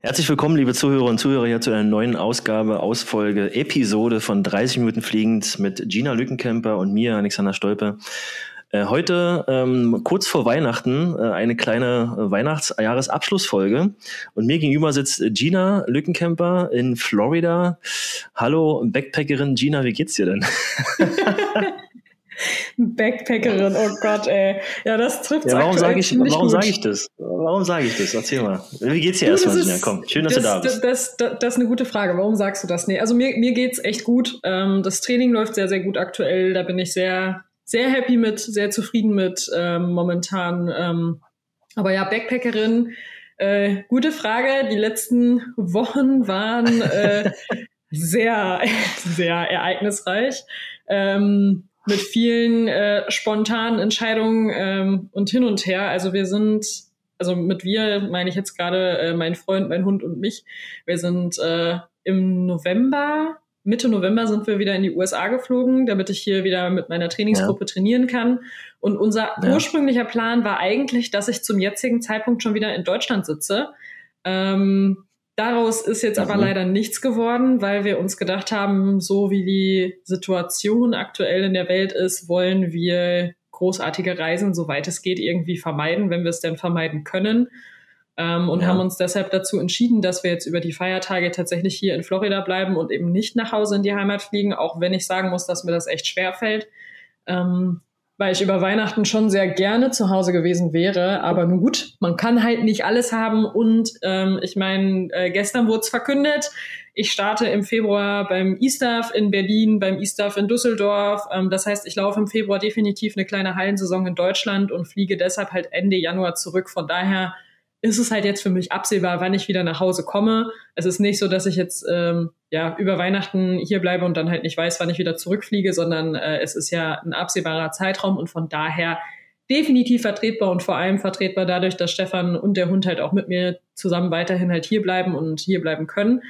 Herzlich willkommen, liebe Zuhörer und Zuhörer, hier zu einer neuen Ausgabe, Ausfolge, Episode von 30 Minuten Fliegend mit Gina Lückenkämper und mir, Alexander Stolpe. Äh, heute, ähm, kurz vor Weihnachten, äh, eine kleine Weihnachts-Jahresabschlussfolge. Und mir gegenüber sitzt Gina Lückenkämper in Florida. Hallo, Backpackerin Gina, wie geht's dir denn? Backpackerin, oh Gott, ey. Ja, das trifft ja, warum sage ich, warum sage ich das? Warum sage ich das? Erzähl mal. Wie geht's dir erstmal, Gina? Komm, schön, dass das, du da bist. Das, das, das, ist eine gute Frage. Warum sagst du das? Nee, also mir, mir geht's echt gut. Ähm, das Training läuft sehr, sehr gut aktuell. Da bin ich sehr, sehr happy mit, sehr zufrieden mit ähm, momentan. Ähm, aber ja, Backpackerin, äh, gute Frage. Die letzten Wochen waren äh, sehr, sehr ereignisreich. Ähm, mit vielen äh, spontanen Entscheidungen ähm, und hin und her. Also wir sind, also mit wir meine ich jetzt gerade äh, mein Freund, mein Hund und mich. Wir sind äh, im November, Mitte November sind wir wieder in die USA geflogen, damit ich hier wieder mit meiner Trainingsgruppe ja. trainieren kann. Und unser ja. ursprünglicher Plan war eigentlich, dass ich zum jetzigen Zeitpunkt schon wieder in Deutschland sitze. Ähm, Daraus ist jetzt aber mhm. leider nichts geworden, weil wir uns gedacht haben, so wie die Situation aktuell in der Welt ist, wollen wir großartige Reisen, soweit es geht, irgendwie vermeiden, wenn wir es denn vermeiden können. Ähm, und ja. haben uns deshalb dazu entschieden, dass wir jetzt über die Feiertage tatsächlich hier in Florida bleiben und eben nicht nach Hause in die Heimat fliegen, auch wenn ich sagen muss, dass mir das echt schwer fällt. Ähm, weil ich über Weihnachten schon sehr gerne zu Hause gewesen wäre. Aber nun gut, man kann halt nicht alles haben. Und ähm, ich meine, äh, gestern wurde es verkündet. Ich starte im Februar beim E-Staff in Berlin, beim E-Staff in Düsseldorf. Ähm, das heißt, ich laufe im Februar definitiv eine kleine Hallensaison in Deutschland und fliege deshalb halt Ende Januar zurück. Von daher ist es halt jetzt für mich absehbar, wann ich wieder nach Hause komme. Es ist nicht so, dass ich jetzt ähm, ja über Weihnachten hier bleibe und dann halt nicht weiß, wann ich wieder zurückfliege, sondern äh, es ist ja ein absehbarer Zeitraum und von daher definitiv vertretbar und vor allem vertretbar dadurch, dass Stefan und der Hund halt auch mit mir zusammen weiterhin halt hier bleiben und hier bleiben können.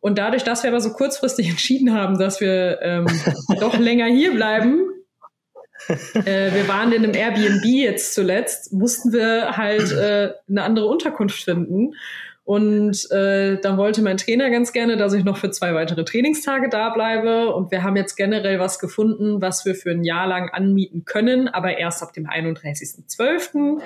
Und dadurch, dass wir aber so kurzfristig entschieden haben, dass wir ähm, doch länger hier bleiben, äh, wir waren in einem Airbnb jetzt zuletzt, mussten wir halt äh, eine andere Unterkunft finden. Und äh, dann wollte mein Trainer ganz gerne, dass ich noch für zwei weitere Trainingstage da bleibe. Und wir haben jetzt generell was gefunden, was wir für ein Jahr lang anmieten können, aber erst ab dem 31.12.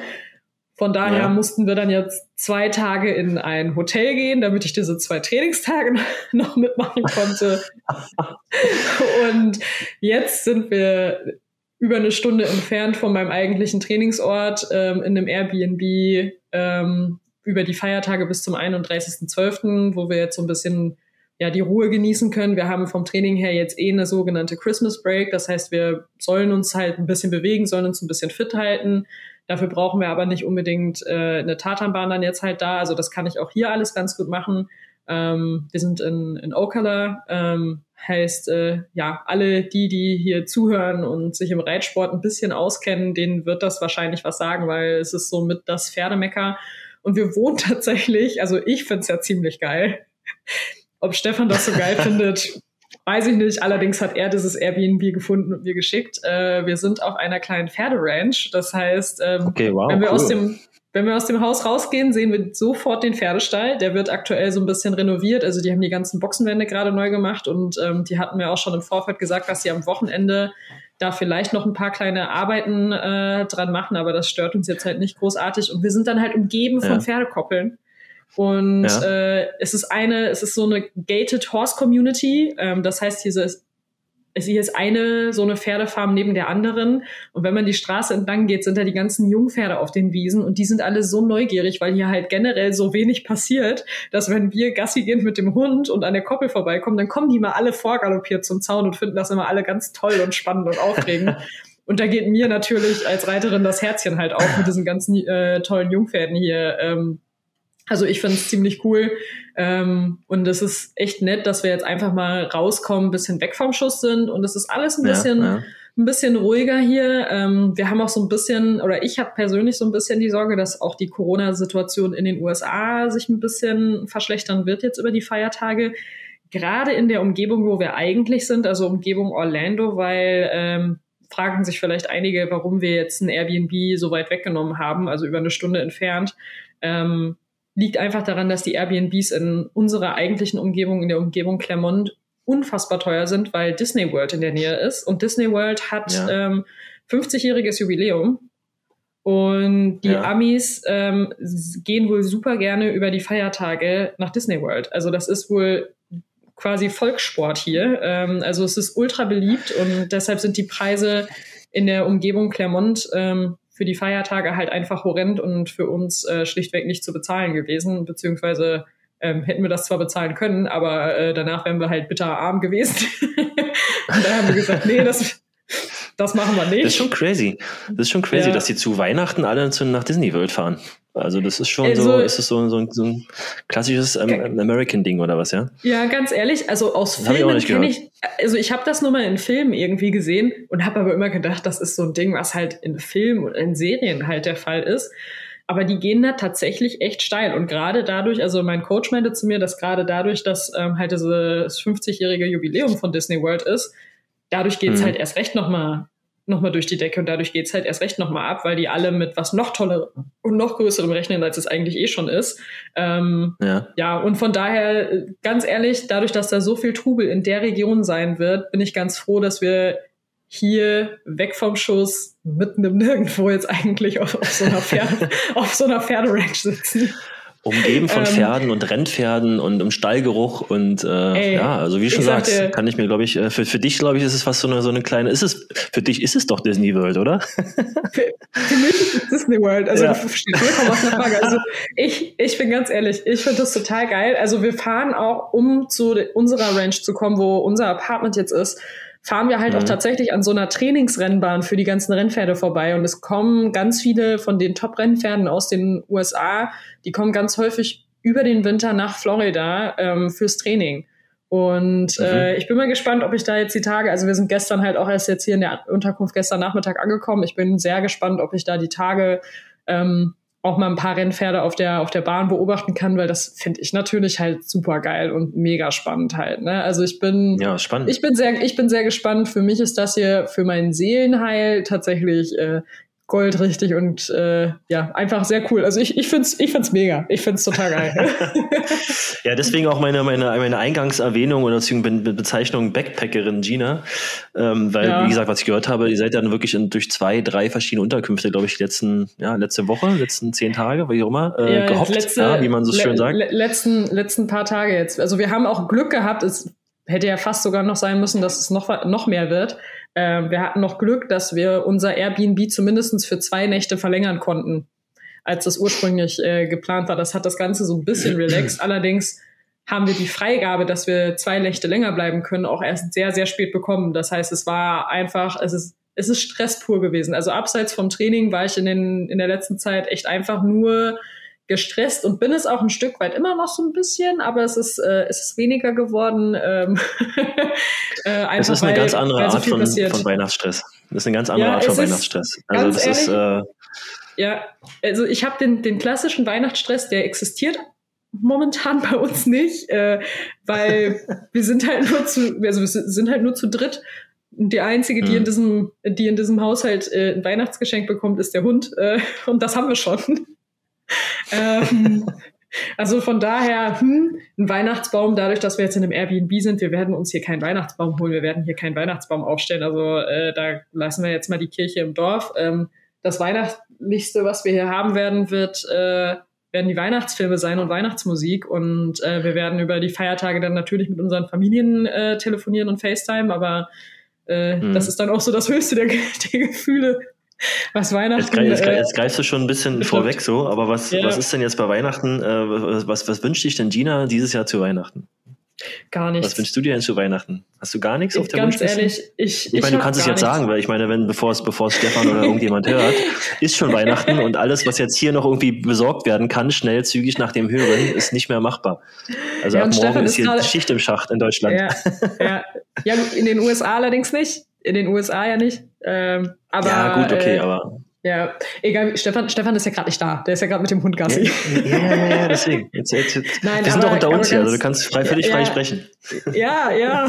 Von daher ja. mussten wir dann jetzt zwei Tage in ein Hotel gehen, damit ich diese zwei Trainingstage noch mitmachen konnte. Und jetzt sind wir über eine Stunde entfernt von meinem eigentlichen Trainingsort ähm, in einem Airbnb ähm, über die Feiertage bis zum 31.12., wo wir jetzt so ein bisschen ja, die Ruhe genießen können. Wir haben vom Training her jetzt eh eine sogenannte Christmas Break. Das heißt, wir sollen uns halt ein bisschen bewegen, sollen uns ein bisschen fit halten. Dafür brauchen wir aber nicht unbedingt äh, eine Tatanbahn dann jetzt halt da. Also das kann ich auch hier alles ganz gut machen. Ähm, wir sind in, in Ocala, ähm, heißt, äh, ja, alle die, die hier zuhören und sich im Reitsport ein bisschen auskennen, denen wird das wahrscheinlich was sagen, weil es ist so mit das Pferdemecker. Und wir wohnen tatsächlich, also ich find's ja ziemlich geil. Ob Stefan das so geil findet, weiß ich nicht. Allerdings hat er dieses Airbnb gefunden und mir geschickt. Äh, wir sind auf einer kleinen Pferderanch. Das heißt, ähm, okay, wow, wenn wir cool. aus dem wenn wir aus dem Haus rausgehen, sehen wir sofort den Pferdestall. Der wird aktuell so ein bisschen renoviert. Also die haben die ganzen Boxenwände gerade neu gemacht und ähm, die hatten mir auch schon im Vorfeld gesagt, dass sie am Wochenende da vielleicht noch ein paar kleine Arbeiten äh, dran machen, aber das stört uns jetzt halt nicht großartig. Und wir sind dann halt umgeben von ja. Pferdekoppeln. Und ja. äh, es ist eine, es ist so eine gated Horse Community. Ähm, das heißt, hier ist hier ist eine so eine Pferdefarm neben der anderen. Und wenn man die Straße entlang geht, sind da die ganzen Jungpferde auf den Wiesen und die sind alle so neugierig, weil hier halt generell so wenig passiert, dass wenn wir Gassi gehen mit dem Hund und an der Koppel vorbeikommen, dann kommen die mal alle vorgaloppiert zum Zaun und finden das immer alle ganz toll und spannend und aufregend. Und da geht mir natürlich als Reiterin das Herzchen halt auf mit diesen ganzen äh, tollen Jungpferden hier. Ähm, also ich finde es ziemlich cool. Ähm, und es ist echt nett, dass wir jetzt einfach mal rauskommen, ein bisschen weg vom Schuss sind. Und es ist alles ein bisschen, ja, ja. ein bisschen ruhiger hier. Ähm, wir haben auch so ein bisschen, oder ich habe persönlich so ein bisschen die Sorge, dass auch die Corona-Situation in den USA sich ein bisschen verschlechtern wird jetzt über die Feiertage. Gerade in der Umgebung, wo wir eigentlich sind, also Umgebung Orlando, weil ähm, fragen sich vielleicht einige, warum wir jetzt ein Airbnb so weit weggenommen haben, also über eine Stunde entfernt. Ähm, liegt einfach daran, dass die Airbnbs in unserer eigentlichen Umgebung, in der Umgebung Clermont, unfassbar teuer sind, weil Disney World in der Nähe ist. Und Disney World hat ja. ähm, 50-jähriges Jubiläum. Und die ja. Amis ähm, gehen wohl super gerne über die Feiertage nach Disney World. Also das ist wohl quasi Volkssport hier. Ähm, also es ist ultra beliebt und deshalb sind die Preise in der Umgebung Clermont ähm, für die Feiertage halt einfach horrend und für uns äh, schlichtweg nicht zu bezahlen gewesen, beziehungsweise ähm, hätten wir das zwar bezahlen können, aber äh, danach wären wir halt bitter arm gewesen. und da haben wir gesagt, nee, das, das machen wir nicht. Das ist schon crazy. Das ist schon crazy, ja. dass die zu Weihnachten alle zu, nach Disney World fahren. Also das ist schon also, so, ist es so, so, so ein klassisches ähm, American-Ding oder was, ja? Ja, ganz ehrlich, also aus Filmen kenne ich, also ich habe das nur mal in Filmen irgendwie gesehen und habe aber immer gedacht, das ist so ein Ding, was halt in Filmen und in Serien halt der Fall ist. Aber die gehen da tatsächlich echt steil. Und gerade dadurch, also mein Coach meinte zu mir, dass gerade dadurch, dass ähm, halt dieses 50-jährige Jubiläum von Disney World ist, dadurch geht's mhm. halt erst recht nochmal nochmal durch die Decke und dadurch geht's halt erst recht nochmal ab, weil die alle mit was noch tollerem und noch größerem rechnen, als es eigentlich eh schon ist. Ähm, ja. ja, und von daher, ganz ehrlich, dadurch, dass da so viel Trubel in der Region sein wird, bin ich ganz froh, dass wir hier weg vom Schuss mitten im Nirgendwo jetzt eigentlich auf, auf so einer Pferde, auf so einer Pferderanch sitzen. Umgeben von ähm, Pferden und Rennpferden und im Stallgeruch und äh, ey, ja, also wie du schon sagst, dir, kann ich mir, glaube ich, äh, für, für dich, glaube ich, ist es fast so eine, so eine kleine, ist es, für dich ist es doch Disney World, oder? Für, für mich ist es Disney World, also ja. vollkommen aus der Frage. Also ich, ich bin ganz ehrlich, ich finde das total geil. Also wir fahren auch, um zu unserer Ranch zu kommen, wo unser Apartment jetzt ist, fahren wir halt mhm. auch tatsächlich an so einer Trainingsrennbahn für die ganzen Rennpferde vorbei. Und es kommen ganz viele von den Top-Rennpferden aus den USA, die kommen ganz häufig über den Winter nach Florida ähm, fürs Training. Und mhm. äh, ich bin mal gespannt, ob ich da jetzt die Tage, also wir sind gestern halt auch erst jetzt hier in der Unterkunft gestern Nachmittag angekommen. Ich bin sehr gespannt, ob ich da die Tage ähm, auch mal ein paar Rennpferde auf der, auf der Bahn beobachten kann, weil das finde ich natürlich halt super geil und mega spannend halt. Ne? Also ich bin, ja, spannend. ich bin sehr, ich bin sehr gespannt. Für mich ist das hier für mein Seelenheil tatsächlich äh, goldrichtig und äh, ja, einfach sehr cool. Also ich, ich finde es ich find's mega. Ich finde es total geil. ja, deswegen auch meine, meine, meine Eingangserwähnung oder Bezeichnung Backpackerin Gina. Ähm, weil, ja. wie gesagt, was ich gehört habe, ihr seid dann wirklich in, durch zwei, drei verschiedene Unterkünfte, glaube ich, letzten, ja, letzte Woche, letzten zehn Tage, wie auch immer, äh, ja, gehofft, letzte, ja, wie man so schön sagt. Letzten, letzten paar Tage jetzt. Also wir haben auch Glück gehabt, es hätte ja fast sogar noch sein müssen, dass es noch, noch mehr wird. Äh, wir hatten noch Glück, dass wir unser Airbnb zumindest für zwei Nächte verlängern konnten, als das ursprünglich äh, geplant war. Das hat das Ganze so ein bisschen relaxed. Allerdings haben wir die Freigabe, dass wir zwei Nächte länger bleiben können, auch erst sehr, sehr spät bekommen. Das heißt, es war einfach, es ist, es ist Stress pur gewesen. Also abseits vom Training war ich in, den, in der letzten Zeit echt einfach nur gestresst und bin es auch ein Stück weit immer noch so ein bisschen, aber es ist, äh, es ist weniger geworden. Ähm, äh, einfach, es ist eine weil, ganz andere so Art von, von, Weihnachtsstress. Das ist eine ganz andere ja, Art von Weihnachtsstress. Also das ehrlich, ist äh, ja, also ich habe den, den klassischen Weihnachtsstress, der existiert momentan bei uns nicht, äh, weil wir sind halt nur zu, also wir sind halt nur zu dritt. Und die einzige, die in mhm. diesem, die in diesem Haushalt äh, ein Weihnachtsgeschenk bekommt, ist der Hund. Äh, und das haben wir schon ähm, also von daher, hm, ein Weihnachtsbaum, dadurch, dass wir jetzt in einem Airbnb sind, wir werden uns hier keinen Weihnachtsbaum holen, wir werden hier keinen Weihnachtsbaum aufstellen. Also äh, da lassen wir jetzt mal die Kirche im Dorf. Ähm, das Weihnachtlichste, was wir hier haben werden, wird äh, werden die Weihnachtsfilme sein und Weihnachtsmusik. Und äh, wir werden über die Feiertage dann natürlich mit unseren Familien äh, telefonieren und FaceTime, aber mhm. das ist dann auch so das höchste der, der Gefühle, was Weihnachten. Jetzt, greif, jetzt, äh, jetzt, greifst du schon ein bisschen betrifft. vorweg so, aber was, ja. was ist denn jetzt bei Weihnachten? Äh, was, was wünscht dich denn Gina dieses Jahr zu Weihnachten? Gar nichts. Was wünschst du dir denn zu Weihnachten? Hast du gar nichts auf der Ganz ehrlich, ich. Ich meine, du kannst es jetzt nichts. sagen, weil ich meine, wenn bevor es bevor es Stefan oder irgendjemand hört, ist schon Weihnachten und alles, was jetzt hier noch irgendwie besorgt werden kann, schnell zügig nach dem Hören, ist nicht mehr machbar. Also ja, ab morgen Stefan ist hier Schicht im Schacht in Deutschland. Ja, ja. ja, in den USA allerdings nicht. In den USA ja nicht. Ähm, aber, ja, gut, okay, äh, aber. Ja, egal, Stefan, Stefan ist ja gerade nicht da. Der ist ja gerade mit dem Hund Gassi. Ja, ja, ja, ja deswegen. Jetzt, jetzt, jetzt. Nein, wir sind doch unter uns hier, also du kannst frei, völlig ja, frei sprechen. Ja, ja.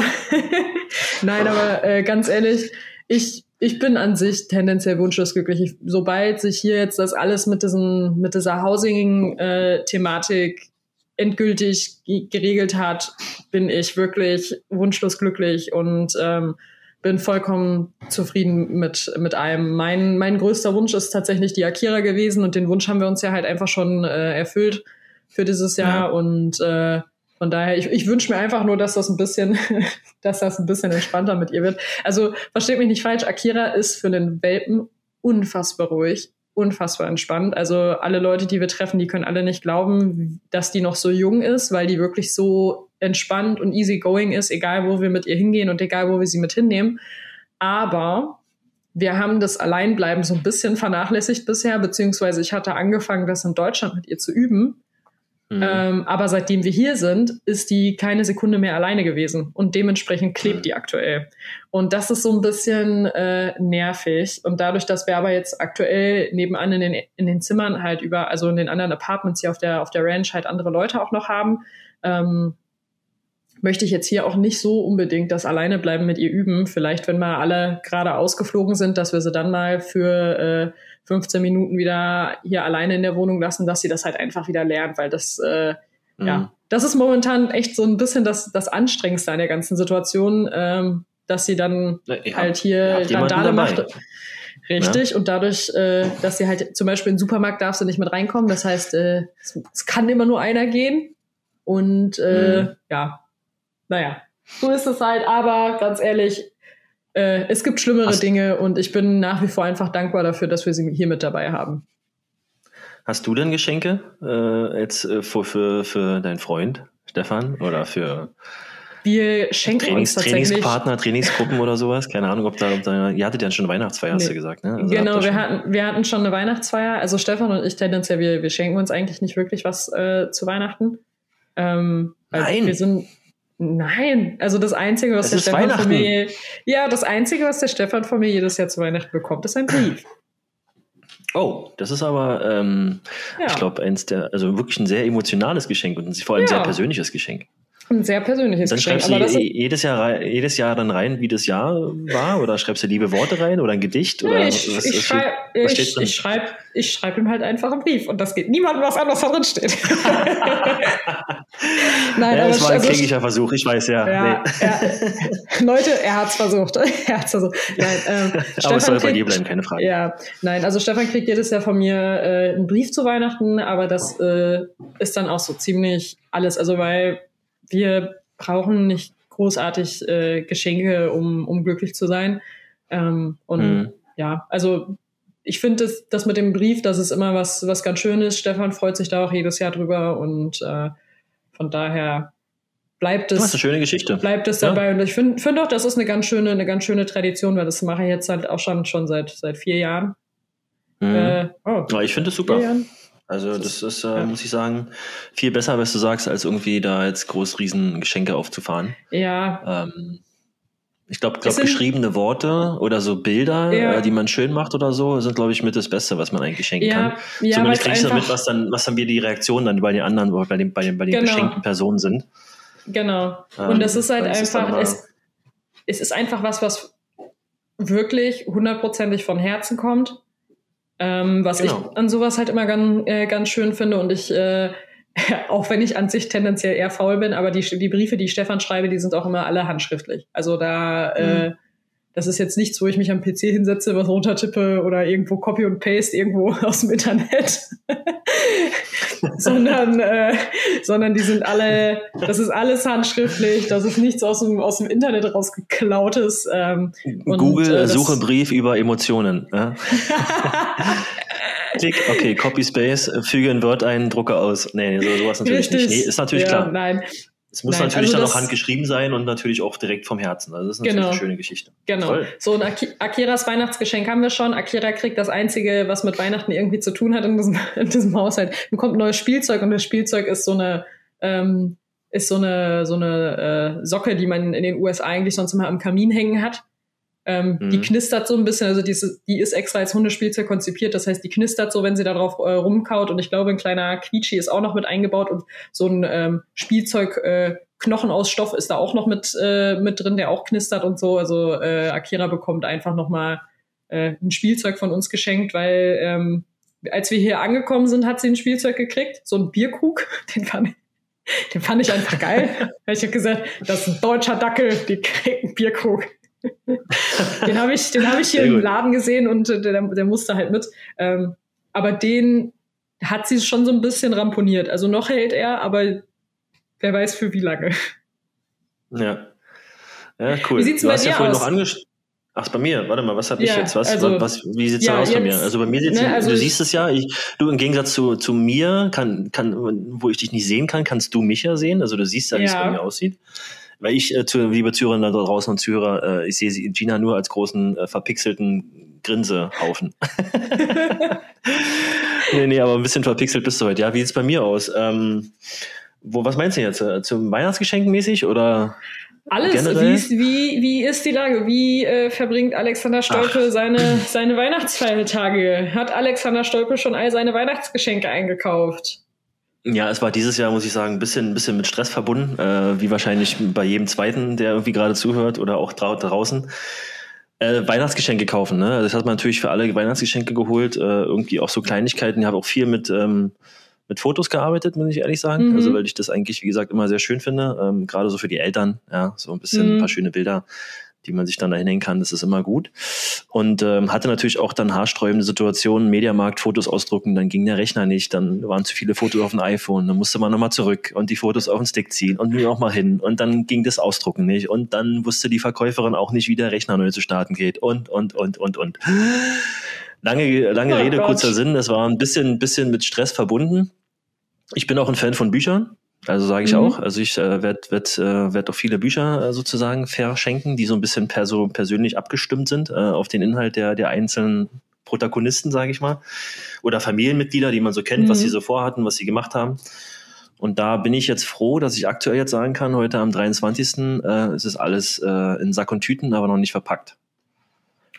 Nein, aber äh, ganz ehrlich, ich ich bin an sich tendenziell wunschlos glücklich. Ich, sobald sich hier jetzt das alles mit diesen, mit dieser Housing-Thematik endgültig geregelt hat, bin ich wirklich wunschlos glücklich und ähm, bin vollkommen zufrieden mit, mit allem. Mein, mein größter Wunsch ist tatsächlich die Akira gewesen und den Wunsch haben wir uns ja halt einfach schon äh, erfüllt für dieses Jahr ja. und äh, von daher, ich, ich wünsche mir einfach nur, dass das ein bisschen, dass das ein bisschen entspannter mit ihr wird. Also versteht mich nicht falsch, Akira ist für den Welpen unfassbar ruhig, unfassbar entspannt. Also alle Leute, die wir treffen, die können alle nicht glauben, dass die noch so jung ist, weil die wirklich so entspannt und easygoing ist, egal wo wir mit ihr hingehen und egal wo wir sie mit hinnehmen. Aber wir haben das Alleinbleiben so ein bisschen vernachlässigt bisher, beziehungsweise ich hatte angefangen, das in Deutschland mit ihr zu üben. Mhm. Ähm, aber seitdem wir hier sind, ist die keine Sekunde mehr alleine gewesen und dementsprechend klebt mhm. die aktuell. Und das ist so ein bisschen äh, nervig. Und dadurch, dass wir aber jetzt aktuell nebenan in den, in den Zimmern halt über, also in den anderen Apartments hier auf der, auf der Ranch halt andere Leute auch noch haben, ähm, möchte ich jetzt hier auch nicht so unbedingt das alleine bleiben mit ihr üben. Vielleicht, wenn mal alle gerade ausgeflogen sind, dass wir sie dann mal für äh, 15 Minuten wieder hier alleine in der Wohnung lassen, dass sie das halt einfach wieder lernt, weil das, äh, mhm. ja, das ist momentan echt so ein bisschen das, das Anstrengendste an der ganzen Situation, ähm, dass sie dann ja, halt hier Randale macht. Richtig, ja. und dadurch, äh, dass sie halt zum Beispiel in den Supermarkt darf sie nicht mit reinkommen. Das heißt, äh, es, es kann immer nur einer gehen. Und äh, mhm. ja, naja, so ist es halt. Aber ganz ehrlich, äh, es gibt schlimmere Hast Dinge und ich bin nach wie vor einfach dankbar dafür, dass wir sie hier mit dabei haben. Hast du denn Geschenke äh, jetzt äh, für, für, für deinen Freund Stefan oder für wir schenken Trainings, uns tatsächlich Trainingspartner, Trainingsgruppen oder sowas. Keine Ahnung, ob da, ob da ihr hattet ja schon Weihnachtsfeier, nee. hast du gesagt, ne? Also genau, wir hatten, wir hatten schon eine Weihnachtsfeier. Also Stefan und ich tendenziell, wir, wir schenken uns eigentlich nicht wirklich was äh, zu Weihnachten. Ähm, Nein. Wir sind, Nein, also das Einzige, was es der Stefan von mir, ja, das Einzige, was der Stefan von mir jedes Jahr zu Weihnachten bekommt, ist ein Brief. Oh, das ist aber, ähm, ja. ich glaube, eins der, also wirklich ein sehr emotionales Geschenk und vor allem ein ja. sehr persönliches Geschenk. Ein sehr persönliches dann Geschenk. Dann schreibst du jedes Jahr, jedes Jahr dann rein, wie das Jahr war? Oder schreibst du liebe Worte rein oder ein Gedicht? Oder ich, was, ich, schreib, was ich, ich schreibe ich schreib ihm halt einfach einen Brief und das geht niemandem was anderes da drin steht. Nein, ja, das war ein also, Versuch, ich weiß ja. ja, nee. ja. Leute, er hat es versucht. er hat's versucht. Nein, ähm, Aber es soll kriegt, bei dir bleiben, keine Frage. Ja, nein, also Stefan kriegt jedes Jahr von mir äh, einen Brief zu Weihnachten, aber das äh, ist dann auch so ziemlich alles. Also weil wir brauchen nicht großartig äh, Geschenke, um, um glücklich zu sein. Ähm, und mhm. ja, also ich finde das, das mit dem Brief, das ist immer was, was ganz Schönes. Stefan freut sich da auch jedes Jahr drüber und äh, von daher bleibt es. Das ist eine schöne Geschichte. Bleibt es dabei. Ja. Und ich finde find auch, das ist eine ganz schöne, eine ganz schöne Tradition, weil das mache ich jetzt halt auch schon, schon seit, seit vier Jahren. Mhm. Äh, oh, ja, ich finde es super. Jahren. Also das ist, äh, ja. muss ich sagen, viel besser, was du sagst, als irgendwie da jetzt groß riesen Geschenke aufzufahren. Ja. Ähm, ich glaube, glaub, geschriebene Worte oder so Bilder, ja. äh, die man schön macht oder so, sind, glaube ich, mit das Beste, was man eigentlich schenken ja. kann. Ja, Zumindest kriegst du damit, was dann, was dann wir die Reaktionen dann bei den anderen, bei den, bei den, bei den genau. geschenkten Personen sind. Genau. Und ähm, das ist halt einfach, es, es ist einfach was, was wirklich hundertprozentig von Herzen kommt ähm, was genau. ich an sowas halt immer ganz, äh, ganz schön finde und ich, äh, auch wenn ich an sich tendenziell eher faul bin, aber die, die Briefe, die ich Stefan schreibe, die sind auch immer alle handschriftlich. Also da, äh, mhm. äh, das ist jetzt nichts, wo ich mich am PC hinsetze, was runtertippe oder irgendwo Copy und Paste irgendwo aus dem Internet, sondern, äh, sondern die sind alle, das ist alles handschriftlich, das ist nichts aus dem, aus dem Internet rausgeklautes. Ähm, Google äh, Suche Brief über Emotionen. Ja? Klick, okay, Copy Space, füge ein Wort ein, drucke aus. Nee, so, sowas natürlich Richtig. nicht. Nee, ist natürlich ja, klar. Nein, es muss Nein, natürlich also dann auch handgeschrieben sein und natürlich auch direkt vom Herzen. Also das ist natürlich genau, eine schöne Geschichte. Genau. Toll. So ein Ak Akiras Weihnachtsgeschenk haben wir schon. Akira kriegt das Einzige, was mit Weihnachten irgendwie zu tun hat in diesem, in diesem Haushalt. Bekommt neues Spielzeug und das Spielzeug ist so eine ähm, ist so eine so eine äh, Socke, die man in den USA eigentlich sonst immer am Kamin hängen hat. Ähm, mhm. Die knistert so ein bisschen, also die ist, die ist extra als Hundespielzeug konzipiert. Das heißt, die knistert so, wenn sie da drauf äh, rumkaut. Und ich glaube, ein kleiner Quietschi ist auch noch mit eingebaut und so ein ähm, Spielzeug äh, Knochen aus Stoff ist da auch noch mit, äh, mit drin, der auch knistert und so. Also äh, Akira bekommt einfach nochmal äh, ein Spielzeug von uns geschenkt, weil ähm, als wir hier angekommen sind, hat sie ein Spielzeug gekriegt, so ein Bierkrug, den fand ich, den fand ich einfach geil. ich habe gesagt, das ist ein deutscher Dackel, die kriegt einen Bierkrug. Den habe ich, den habe ich hier im Laden gesehen und äh, der, der musste halt mit. Ähm, aber den hat sie schon so ein bisschen ramponiert. Also noch hält er, aber wer weiß für wie lange. Ja. Ja, cool. Wie sieht's du bei hast dir ja vorhin aus? noch angesprochen. Ach, bei mir, warte mal, was habe ich Ja, jetzt? Was, also- was, wie sieht's ja, da aus bei jetzt- mir? Also bei mir sieht's, ne, also du ich- siehst es ja, ich, du im Gegensatz zu, zu mir, kann, kann, wo ich dich nicht sehen kann, kannst du mich ja sehen. Also du siehst ja, wie es bei mir aussieht. Weil ich, äh, zu, liebe Zuhörer da draußen und Zuhörer, äh, ich sehe sie- Gina nur als großen, äh, verpixelten Grinsehaufen. nee, nee, aber ein bisschen verpixelt bist du heute. Ja, wie sieht's bei mir aus? Ähm, wo, was meinst du jetzt? Äh, Zum Weihnachtsgeschenk mäßig oder? Alles, Generell? wie ist, wie, wie ist die Lage? Wie äh, verbringt Alexander Stolpe seine, seine Weihnachtsfeiertage? Hat Alexander Stolpe schon all seine Weihnachtsgeschenke eingekauft? Ja, es war dieses Jahr, muss ich sagen, ein bisschen, ein bisschen mit Stress verbunden, äh, wie wahrscheinlich bei jedem Zweiten, der irgendwie gerade zuhört oder auch drau draußen. Äh, Weihnachtsgeschenke kaufen, ne? Also Das hat man natürlich für alle Weihnachtsgeschenke geholt, äh, irgendwie auch so Kleinigkeiten. Ich habe auch viel mit, ähm, mit Fotos gearbeitet, muss ich ehrlich sagen. Mhm. Also weil ich das eigentlich, wie gesagt, immer sehr schön finde. Ähm, gerade so für die Eltern, ja, so ein bisschen Mhm. ein paar schöne Bilder, die man sich dann da hinhängen kann, das ist immer gut. Und ähm, hatte natürlich auch dann haarsträubende Situationen, Mediamarkt, Fotos ausdrucken, dann ging der Rechner nicht, dann waren zu viele Fotos auf dem iPhone, dann musste man nochmal zurück und die Fotos auf den Stick ziehen und nur noch mal hin und dann ging das Ausdrucken nicht und dann wusste die Verkäuferin auch nicht, wie der Rechner neu zu starten geht und, und, und, und, und. Lange, lange Oh Rede, Gott. kurzer Sinn, das war ein bisschen, bisschen mit Stress verbunden. Ich bin auch ein Fan von Büchern. Also sage ich Mhm. auch. Also ich äh, werde werd, äh, werd auch viele Bücher äh, sozusagen verschenken, die so ein bisschen perso persönlich abgestimmt sind äh, auf den Inhalt der, der einzelnen Protagonisten, sage ich mal. Oder Familienmitglieder, die man so kennt, was Mhm. sie so vorhatten, was sie gemacht haben. Und da bin ich jetzt froh, dass ich aktuell jetzt sagen kann, heute am 23. Äh, es ist alles äh, in Sack und Tüten, aber noch nicht verpackt.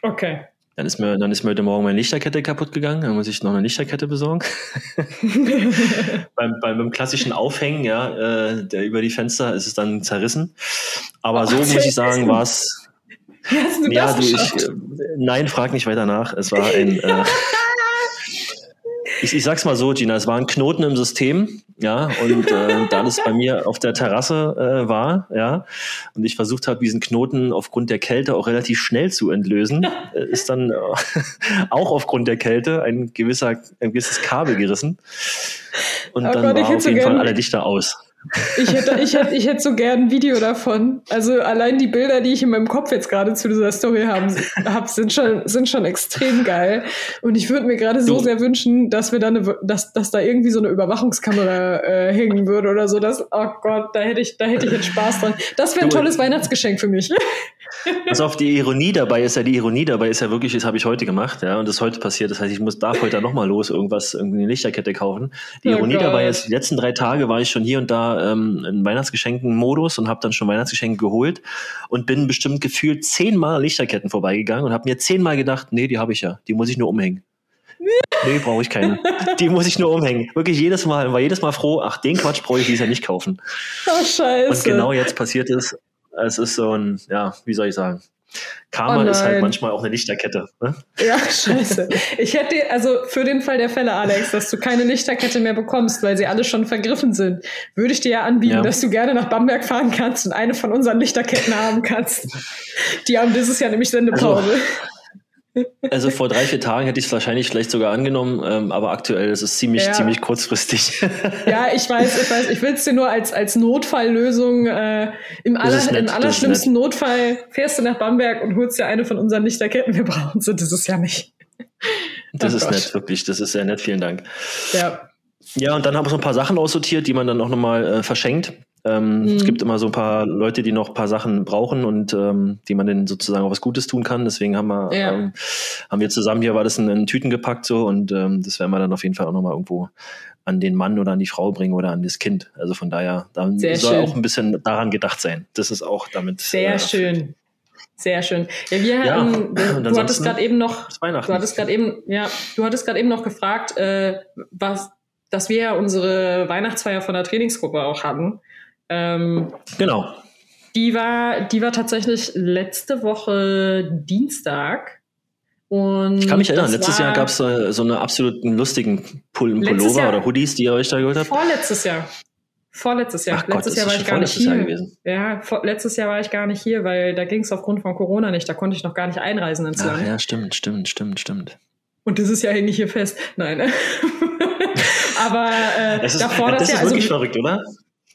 Okay. Dann ist mir, dann ist mir heute Morgen meine Lichterkette kaputt gegangen. Dann muss ich noch eine Lichterkette besorgen. beim, beim, beim klassischen Aufhängen, ja, äh, der über die Fenster ist es dann zerrissen. Aber Oh, so muss ich sagen, war es. Ja, du, ich, äh, nein, frag nicht weiter nach. Es war ein. Äh, ich, ich sag's mal so, Gina, es war ein Knoten im System, ja, und äh, da das bei mir auf der Terrasse äh, war, ja, und ich versucht habe, diesen Knoten aufgrund der Kälte auch relativ schnell zu entlösen, äh, ist dann äh, auch aufgrund der Kälte ein gewisser, ein gewisses Kabel gerissen. Und Oh dann Gott, war auf jeden Fall gern- alle Lichter aus. Ich hätte, ich, hätte, ich hätte so gern ein Video davon. Also allein die Bilder, die ich in meinem Kopf jetzt gerade zu dieser Story haben, hab, sind, schon, sind schon extrem geil. Und ich würde mir gerade so sehr wünschen, dass wir da eine, dass, dass da irgendwie so eine Überwachungskamera äh, hängen würde oder so. Das, oh Gott, da hätte ich, da hätte ich jetzt Spaß dran. Das wäre ein tolles Weihnachtsgeschenk für mich. Pass auf, die Ironie dabei ist ja, die Ironie dabei ist ja wirklich, das habe ich heute gemacht, ja, und das ist heute passiert. Das heißt, ich muss, darf heute nochmal los, irgendwas, irgendeine Lichterkette kaufen. Die Oh Ironie Gott. dabei ist, die letzten drei Tage war ich schon hier und da ähm, in Weihnachtsgeschenken-Modus und habe dann schon Weihnachtsgeschenke geholt und bin bestimmt gefühlt zehnmal Lichterketten vorbeigegangen und habe mir zehnmal gedacht, nee, die habe ich ja, die muss ich nur umhängen. Nee, brauche ich keine. Die muss ich nur umhängen. Wirklich jedes Mal, war jedes Mal froh, ach, den Quatsch brauche ich dieses Jahr nicht kaufen. Oh, scheiße. Und genau jetzt passiert es. Es ist so ein, ja, wie soll ich sagen? Karma Oh ist halt manchmal auch eine Lichterkette. Ne? Ja, scheiße. Ich hätte, dir- also für den Fall der Fälle, Alex, dass du keine Lichterkette mehr bekommst, weil sie alle schon vergriffen sind, würde ich dir ja anbieten, Ja. dass du gerne nach Bamberg fahren kannst und eine von unseren Lichterketten haben kannst. Die haben dieses Jahr nämlich Sendepause. Also vor drei, vier Tagen hätte ich es wahrscheinlich vielleicht sogar angenommen, ähm, aber aktuell ist es ziemlich, Ja. ziemlich kurzfristig. Ja, ich weiß, ich weiß, ich will es dir nur als, als Notfalllösung, äh, im, aller, nett, im allerschlimmsten Notfall fährst du nach Bamberg und holst dir eine von unseren Lichterketten. Wir brauchen sie dieses Jahr nicht. Das Oh ist Gott. nett, wirklich. Das ist sehr nett. Vielen Dank. Ja. Ja, und dann habe ich so ein paar Sachen aussortiert, die man dann auch nochmal äh, verschenkt. Ähm, Mhm. Es gibt immer so ein paar Leute, die noch ein paar Sachen brauchen und ähm, die man denen sozusagen auch was Gutes tun kann. Deswegen haben wir, Ja. ähm, haben wir zusammen hier war das in, in Tüten gepackt so und ähm, das werden wir dann auf jeden Fall auch nochmal irgendwo an den Mann oder an die Frau bringen oder an das Kind. Also von daher, da Sehr soll schön. auch ein bisschen daran gedacht sein. Das ist auch damit. Sehr äh, schön. Sehr schön. Ja, wir Ja, hatten, und du hattest gerade eben noch, du hattest gerade eben, ja, du hattest gerade eben noch gefragt, äh, was, dass wir ja unsere Weihnachtsfeier von der Trainingsgruppe auch hatten. Ähm, Genau. die war, die war tatsächlich letzte Woche Dienstag. Und ich kann mich erinnern, letztes Jahr gab es äh, so eine absoluten lustigen Pull Pullover oder Hoodies, die ihr euch da geholt habt. Vorletztes Jahr. Vorletztes Jahr. Ach Gott, letztes Jahr war ich gar nicht hier. Gewesen. Ja, vor, letztes Jahr war ich gar nicht hier, weil da ging es aufgrund von Corona nicht. Da konnte ich noch gar nicht einreisen ins Land. Ach, ja, stimmt, stimmt, stimmt, stimmt. Und dieses Jahr hänge ich hier fest. Nein. Aber äh, das ist, davor das, das ist Jahr, wirklich also, verrückt, oder?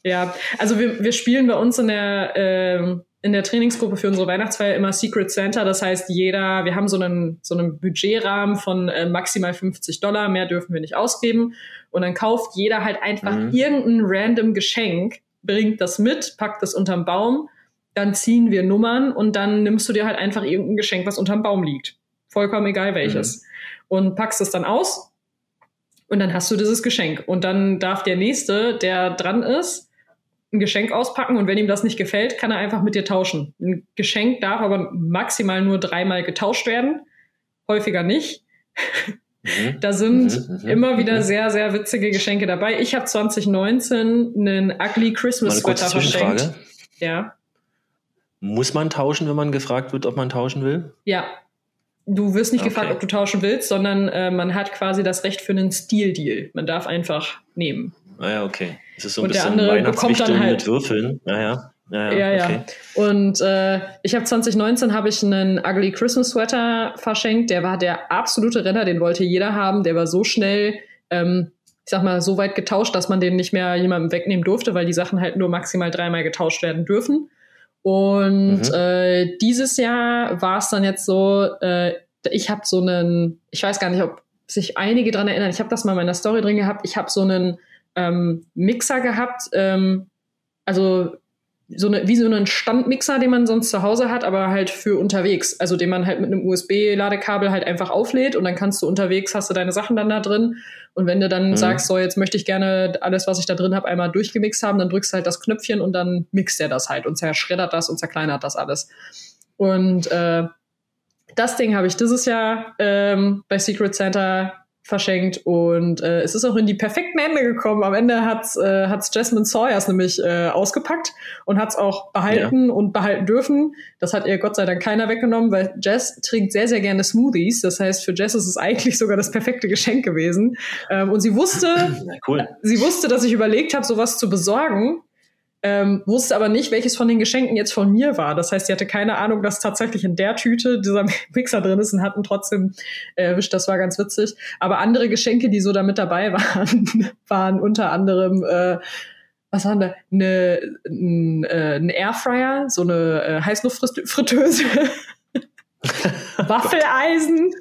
Ja, also wir, wir spielen bei uns in der ähm, in der Trainingsgruppe für unsere Weihnachtsfeier immer Secret Santa. Das heißt, jeder, wir haben so einen, so einen Budgetrahmen von äh, maximal 50 Dollar, mehr dürfen wir nicht ausgeben. Und dann kauft jeder halt einfach mhm. irgendein random Geschenk, bringt das mit, packt das unterm Baum, dann ziehen wir Nummern und dann nimmst du dir halt einfach irgendein Geschenk, was unterm Baum liegt. Vollkommen egal welches. Mhm. Und packst es dann aus und dann hast du dieses Geschenk. Und dann darf der Nächste, der dran ist, ein Geschenk auspacken und wenn ihm das nicht gefällt, kann er einfach mit dir tauschen. Ein Geschenk darf aber maximal nur dreimal getauscht werden, häufiger nicht. Mhm. Da sind mhm, mhm immer wieder sehr, sehr witzige Geschenke dabei. Ich habe 2019 einen Ugly Christmas Sweater verschenkt. Ja. Muss man tauschen, wenn man gefragt wird, ob man tauschen will? Ja. Du wirst nicht okay. gefragt, ob du tauschen willst, sondern äh, man hat quasi das Recht für einen Stil-Deal. Man darf einfach nehmen. Ah ja, okay. Das ist so ein und bisschen der andere bekommt dann halt mit Würfeln. Ja, ja. Ja, ja. ja, okay. Und äh, ich habe 2019 habe ich einen Ugly Christmas Sweater verschenkt. Der war der absolute Renner, den wollte jeder haben. Der war so schnell, ähm, ich sag mal, so weit getauscht, dass man den nicht mehr jemandem wegnehmen durfte, weil die Sachen halt nur maximal dreimal getauscht werden dürfen. Und mhm. äh, dieses Jahr war es dann jetzt so, äh, ich habe so einen, ich weiß gar nicht, ob sich einige dran erinnern, ich habe das mal in meiner Story drin gehabt, ich habe so einen ähm, Mixer gehabt, ähm, also so eine, wie so einen Standmixer, den man sonst zu Hause hat, aber halt für unterwegs. Also den man halt mit einem USB-Ladekabel halt einfach auflädt und dann kannst du unterwegs, hast du deine Sachen dann da drin. Und wenn du dann mhm. sagst, so jetzt möchte ich gerne alles, was ich da drin habe, einmal durchgemixt haben, dann drückst du halt das Knöpfchen und dann mixt er das halt und zerschreddert das und zerkleinert das alles. Und äh, das Ding habe ich dieses Jahr ähm, bei Secret Santa verschenkt und äh, es ist auch in die perfekten Hände gekommen. Am Ende hat's äh, hat's Jasmine Sawyers nämlich äh, ausgepackt und hat's auch behalten ja. und behalten dürfen. Das hat ihr Gott sei Dank keiner weggenommen, weil Jess trinkt sehr sehr gerne Smoothies. Das heißt, für Jess ist es eigentlich sogar das perfekte Geschenk gewesen. Ähm, und sie wusste, cool. sie wusste, dass ich überlegt habe, sowas zu besorgen ähm, wusste aber nicht, welches von den Geschenken jetzt von mir war. Das heißt, sie hatte keine Ahnung, dass tatsächlich in der Tüte dieser Mixer drin ist und hatten trotzdem erwischt. Das war ganz witzig. Aber andere Geschenke, die so da mit dabei waren, waren unter anderem äh, was waren da? Eine, ein, äh, ein Airfryer, so eine äh, Heißluftfritteuse, Waffeleisen.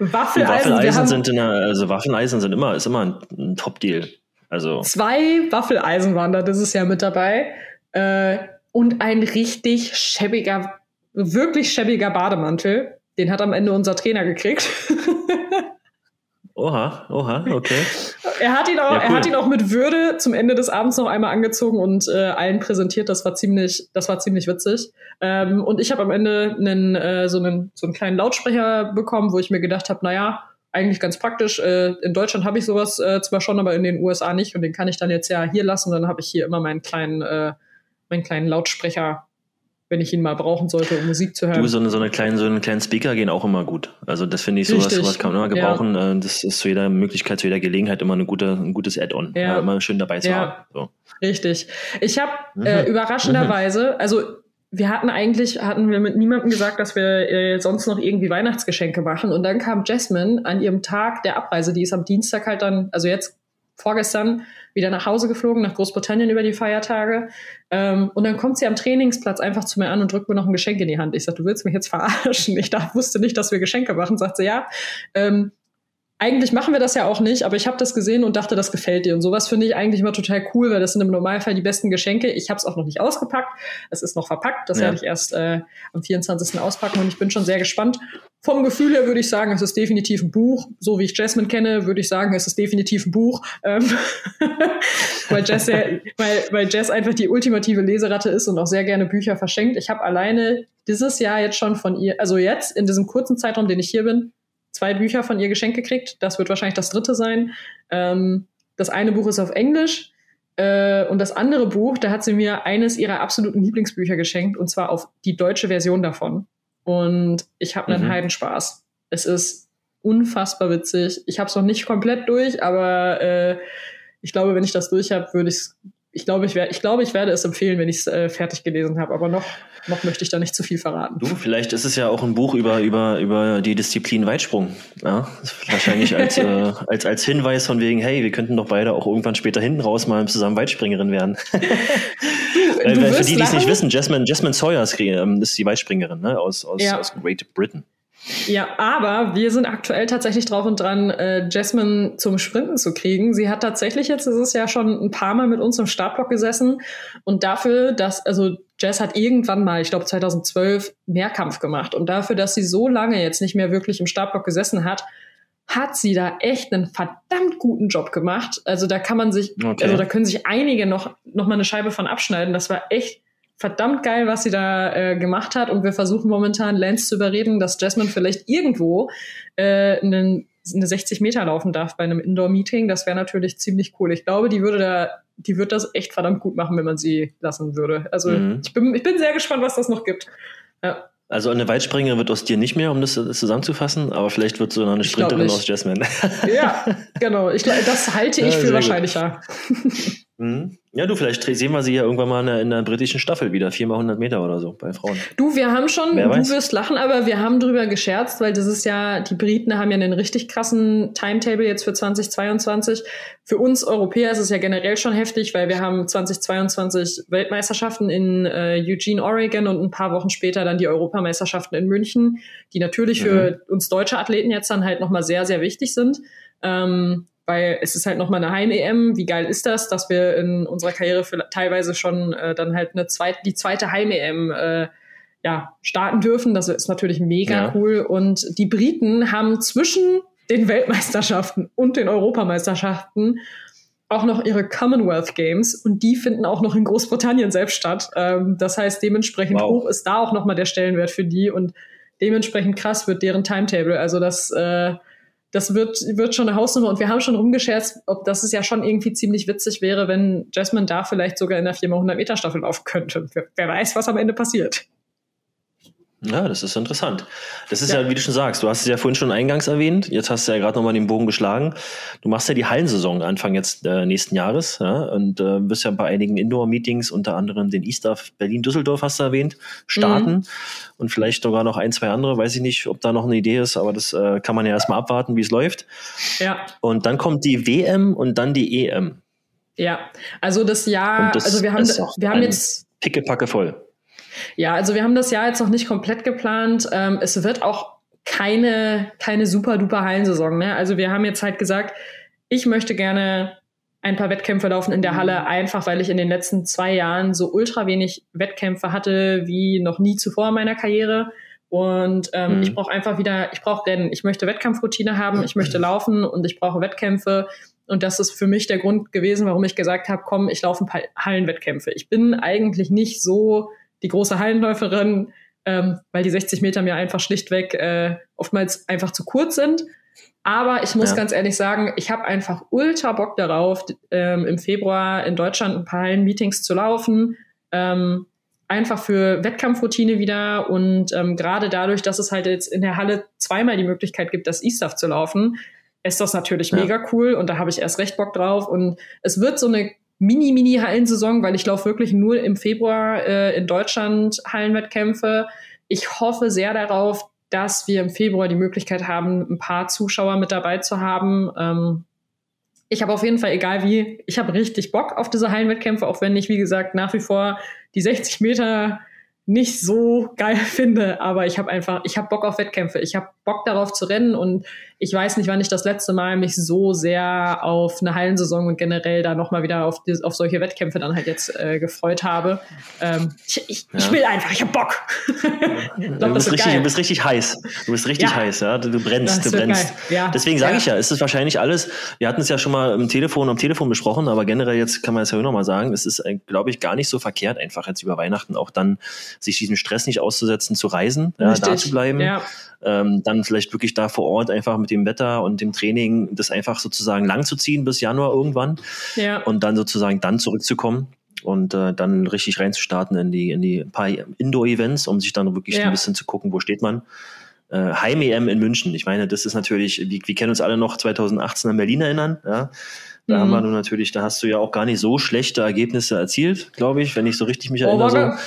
Waffeleisen, Waffeleisen sind in der, also Waffeleisen sind immer, ist immer ein, ein Top-Deal. Also Zwei Waffeleisen waren da dieses Jahr mit dabei. Äh, und ein richtig schäbiger, wirklich schäbiger Bademantel. Den hat am Ende unser Trainer gekriegt. Oha, oha, okay. er, hat ihn auch, ja, cool. er hat ihn auch mit Würde zum Ende des Abends noch einmal angezogen und äh, allen präsentiert. Das war ziemlich, das war ziemlich witzig. Ähm, und ich habe am Ende einen, äh, so, einen, so einen kleinen Lautsprecher bekommen, wo ich mir gedacht habe, naja, eigentlich ganz praktisch. Äh, in Deutschland habe ich sowas äh, zwar schon, aber in den USA nicht. Und den kann ich dann jetzt ja hier lassen. Dann habe ich hier immer meinen kleinen, äh, meinen kleinen Lautsprecher, wenn ich ihn mal brauchen sollte, um Musik zu hören. Du, so eine, so eine kleine, so einen kleinen Speaker gehen auch immer gut. Also das finde ich, sowas, sowas kann man immer gebrauchen. Ja. Äh, das ist zu jeder Möglichkeit, zu jeder Gelegenheit immer eine gute, ein gutes Add-on. Ja. ja. immer schön dabei zu ja. haben. So. Richtig. Ich habe äh, mhm. überraschenderweise, also wir hatten eigentlich, hatten wir mit niemandem gesagt, dass wir äh, sonst noch irgendwie Weihnachtsgeschenke machen. Und dann kam Jasmine an ihrem Tag der Abreise, die ist am Dienstag halt dann, also jetzt vorgestern, wieder nach Hause geflogen, nach Großbritannien über die Feiertage. Ähm, und dann kommt sie am Trainingsplatz einfach zu mir an und drückt mir noch ein Geschenk in die Hand. Ich sag, du willst mich jetzt verarschen? Ich da, wusste nicht, dass wir Geschenke machen. Sagt sie, ja. Ähm, eigentlich machen wir das ja auch nicht, aber ich habe das gesehen und dachte, das gefällt dir. Und sowas finde ich eigentlich immer total cool, weil das sind im Normalfall die besten Geschenke. Ich habe es auch noch nicht ausgepackt. Es ist noch verpackt. Das ja. werde ich erst äh, am 24. auspacken und ich bin schon sehr gespannt. Vom Gefühl her würde ich sagen, es ist definitiv ein Buch. So wie ich Jasmine kenne, würde ich sagen, es ist definitiv ein Buch. Ähm weil, Jess ja, weil, weil Jess einfach die ultimative Leseratte ist und auch sehr gerne Bücher verschenkt. Ich habe alleine dieses Jahr jetzt schon von ihr, also jetzt in diesem kurzen Zeitraum, den ich hier bin, zwei Bücher von ihr geschenkt gekriegt. Das wird wahrscheinlich das dritte sein. Ähm, das eine Buch ist auf Englisch. Äh, und das andere Buch, da hat sie mir eines ihrer absoluten Lieblingsbücher geschenkt, und zwar auf die deutsche Version davon. und ich habe einen mhm. Heidenspaß. Es ist unfassbar witzig. Ich habe es noch nicht komplett durch, aber äh, ich glaube, wenn ich das durch habe, würde ich es ich glaube, ich, wär, ich, glaube, ich werde es empfehlen, wenn ich es äh, fertig gelesen habe, aber noch, noch möchte ich da nicht zu viel verraten. Du, vielleicht ist es ja auch ein Buch über, über, über die Disziplin Weitsprung. Ja? Wahrscheinlich als, äh, als, als Hinweis von wegen, hey, wir könnten doch beide auch irgendwann später hinten raus mal zusammen Weitspringerin werden. du, Weil, für die, die es nicht wissen, Jasmine, Jasmine Sawyer ist, ähm, ist die Weitspringerin ne? aus, aus, ja. aus Great Britain. Ja, aber wir sind aktuell tatsächlich drauf und dran, äh, Jasmine zum Sprinten zu kriegen. Sie hat tatsächlich jetzt, es ist ja schon ein paar Mal mit uns im Startblock gesessen und dafür, dass, also Jess hat irgendwann mal, ich glaube 2012, Mehrkampf gemacht und dafür, dass sie so lange jetzt nicht mehr wirklich im Startblock gesessen hat, hat sie da echt einen verdammt guten Job gemacht. Also da kann man sich, okay. also da können sich einige noch, noch mal eine Scheibe von abschneiden. Das war echt verdammt geil, was sie da äh, gemacht hat. Und wir versuchen momentan Lance zu überreden, dass Jasmine vielleicht irgendwo äh, einen, eine 60 Meter laufen darf bei einem Indoor-Meeting. Das wäre natürlich ziemlich cool. Ich glaube, die würde da, die wird das echt verdammt gut machen, wenn man sie lassen würde. Also mhm. ich, bin, ich bin sehr gespannt, was das noch gibt. Ja. Also eine Weitspringerin wird aus dir nicht mehr, um das zusammenzufassen, aber vielleicht wird so noch eine Sprinterin aus Jasmine. Ja, genau. Ich, das halte ich ja, für wahrscheinlicher. Mhm. Ja, du, vielleicht sehen wir sie ja irgendwann mal in der, in der britischen Staffel wieder, viermal 100 Meter oder so bei Frauen. Du, wir haben schon, Wer du weiß? wirst lachen, aber wir haben drüber gescherzt, weil das ist ja, die Briten haben ja einen richtig krassen Timetable jetzt für 2022. Für uns Europäer ist es ja generell schon heftig, weil wir haben 2022 Weltmeisterschaften in äh, Eugene, Oregon und ein paar Wochen später dann die Europameisterschaften in München, die natürlich für mhm. uns deutsche Athleten jetzt dann halt nochmal sehr, sehr wichtig sind. Ähm, weil es ist halt nochmal eine Heim-EM. Wie geil ist das, dass wir in unserer Karriere teilweise schon äh, dann halt eine zweite, die zweite Heim-EM äh, ja, starten dürfen. Das ist natürlich mega ja. cool. Und die Briten haben zwischen den Weltmeisterschaften und den Europameisterschaften auch noch ihre Commonwealth Games und die finden auch noch in Großbritannien selbst statt. Ähm, das heißt, dementsprechend wow. hoch ist da auch nochmal der Stellenwert für die und dementsprechend krass wird deren Timetable. Also das äh, das wird, wird schon eine Hausnummer. Und wir haben schon rumgescherzt, ob das es ja schon irgendwie ziemlich witzig wäre, wenn Jasmine da vielleicht sogar in der 4x100 Meter Staffel laufen könnte. Wer, wer weiß, was am Ende passiert. Ja, das ist interessant. Das ist ja. ja. wie du schon sagst, du hast es ja vorhin schon eingangs erwähnt, jetzt hast du ja gerade nochmal den Bogen geschlagen. Du machst ja die Hallensaison Anfang jetzt äh, nächsten Jahres ja, und äh, wirst ja bei einigen Indoor-Meetings, unter anderem den E-Staff Berlin-Düsseldorf hast du erwähnt, starten mhm. und vielleicht sogar noch ein, zwei andere, weiß ich nicht, ob da noch eine Idee ist, aber das äh, kann man ja erstmal abwarten, wie es läuft. Ja. Und dann kommt die WM und dann die EM. Ja, also das Jahr, das also wir haben, wir haben jetzt Pickepacke voll. Ja, also wir haben das Jahr jetzt noch nicht komplett geplant. Ähm, es wird auch keine, keine super duper Hallensaison. Ne? Also wir haben jetzt halt gesagt, ich möchte gerne ein paar Wettkämpfe laufen in der Halle, einfach weil ich in den letzten zwei Jahren so ultra wenig Wettkämpfe hatte wie noch nie zuvor in meiner Karriere. Und ähm, mhm. ich brauche einfach wieder, ich brauche Rennen. Ich möchte Wettkampfroutine haben, ich möchte laufen und ich brauche Wettkämpfe. Und das ist für mich der Grund gewesen, warum ich gesagt habe, komm, ich laufe ein paar Hallenwettkämpfe. Ich bin eigentlich nicht so die große Hallenläuferin, ähm, weil die 60 Meter mir einfach schlichtweg äh, oftmals einfach zu kurz sind. Aber ich muss ja. ganz ehrlich sagen, ich habe einfach ultra Bock darauf, ähm, im Februar in Deutschland ein paar Hallen-Meetings zu laufen. Ähm, einfach für Wettkampfroutine wieder und ähm, gerade dadurch, dass es halt jetzt in der Halle zweimal die Möglichkeit gibt, das E-Stuff zu laufen, ist das natürlich ja. mega cool und da habe ich erst recht Bock drauf und es wird so eine Mini-Mini-Hallensaison, weil ich laufe wirklich nur im Februar äh, in Deutschland Hallenwettkämpfe. Ich hoffe sehr darauf, dass wir im Februar die Möglichkeit haben, ein paar Zuschauer mit dabei zu haben. Ähm, ich habe auf jeden Fall, egal wie, ich habe richtig Bock auf diese Hallenwettkämpfe, auch wenn ich, wie gesagt, nach wie vor die 60 Meter nicht so geil finde, aber ich habe einfach, ich habe Bock auf Wettkämpfe, ich habe Bock darauf zu rennen und ich weiß nicht, wann ich das letzte Mal mich so sehr auf eine Hallensaison und generell da nochmal wieder auf, die, auf solche Wettkämpfe dann halt jetzt äh, gefreut habe. Ähm, ich, ich, ja. ich, will einfach, ich habe Bock. glaub, du, bist richtig, du bist richtig heiß. Du bist richtig ja. heiß, ja. Du, du brennst, das du brennst. Ja. Deswegen sage ich ja, es ist wahrscheinlich alles, wir hatten es ja schon mal im Telefon, am Telefon besprochen, aber generell jetzt kann man es ja nochmal sagen, es ist, äh, glaube ich, gar nicht so verkehrt, einfach jetzt über Weihnachten auch dann sich diesem Stress nicht auszusetzen, zu reisen, ja, da zu bleiben. Ja ähm, dann vielleicht wirklich da vor Ort einfach mit dem Wetter und dem Training das einfach sozusagen lang zu ziehen bis Januar irgendwann ja. und dann sozusagen dann zurückzukommen. und äh, dann richtig reinzustarten in die, in die paar Indoor-Events, um sich dann wirklich ja. ein bisschen zu gucken, wo steht man. Äh, Heim-EM in München. Ich meine, das ist natürlich, wir, wir kennen uns alle noch 2018 an Berlin erinnern, ja. Da mhm. haben wir nun natürlich, da hast du ja auch gar nicht so schlechte Ergebnisse erzielt, glaube ich, wenn ich so richtig mich erinnere. Oh, war, so.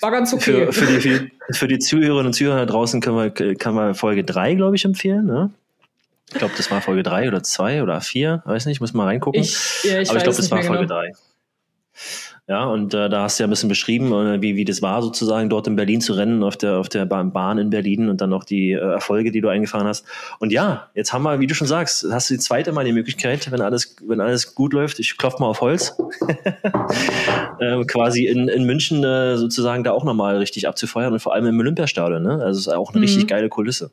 War ganz okay. Für, für, die, für, für die Zuhörerinnen und Zuhörer draußen können wir, kann man Folge 3, glaube ich, empfehlen. Ne? Ich glaube, das war Folge 3 oder 2 oder 4, weiß nicht, muss mal reingucken. Ich, ja, ich Aber ich glaube, das war Folge 3. Ja, und äh, da hast du ja ein bisschen beschrieben, äh, wie, wie das war, sozusagen dort in Berlin zu rennen, auf der, auf der Bahn in Berlin und dann noch die äh, Erfolge, die du eingefahren hast. Und ja, jetzt haben wir, wie du schon sagst, hast du die zweite Mal die Möglichkeit, wenn alles, wenn alles gut läuft, ich klopfe mal auf Holz, äh, quasi in, in München äh, sozusagen da auch nochmal richtig abzufeuern und vor allem im Olympiastadion. Ne? Also es ist auch eine mhm. richtig geile Kulisse.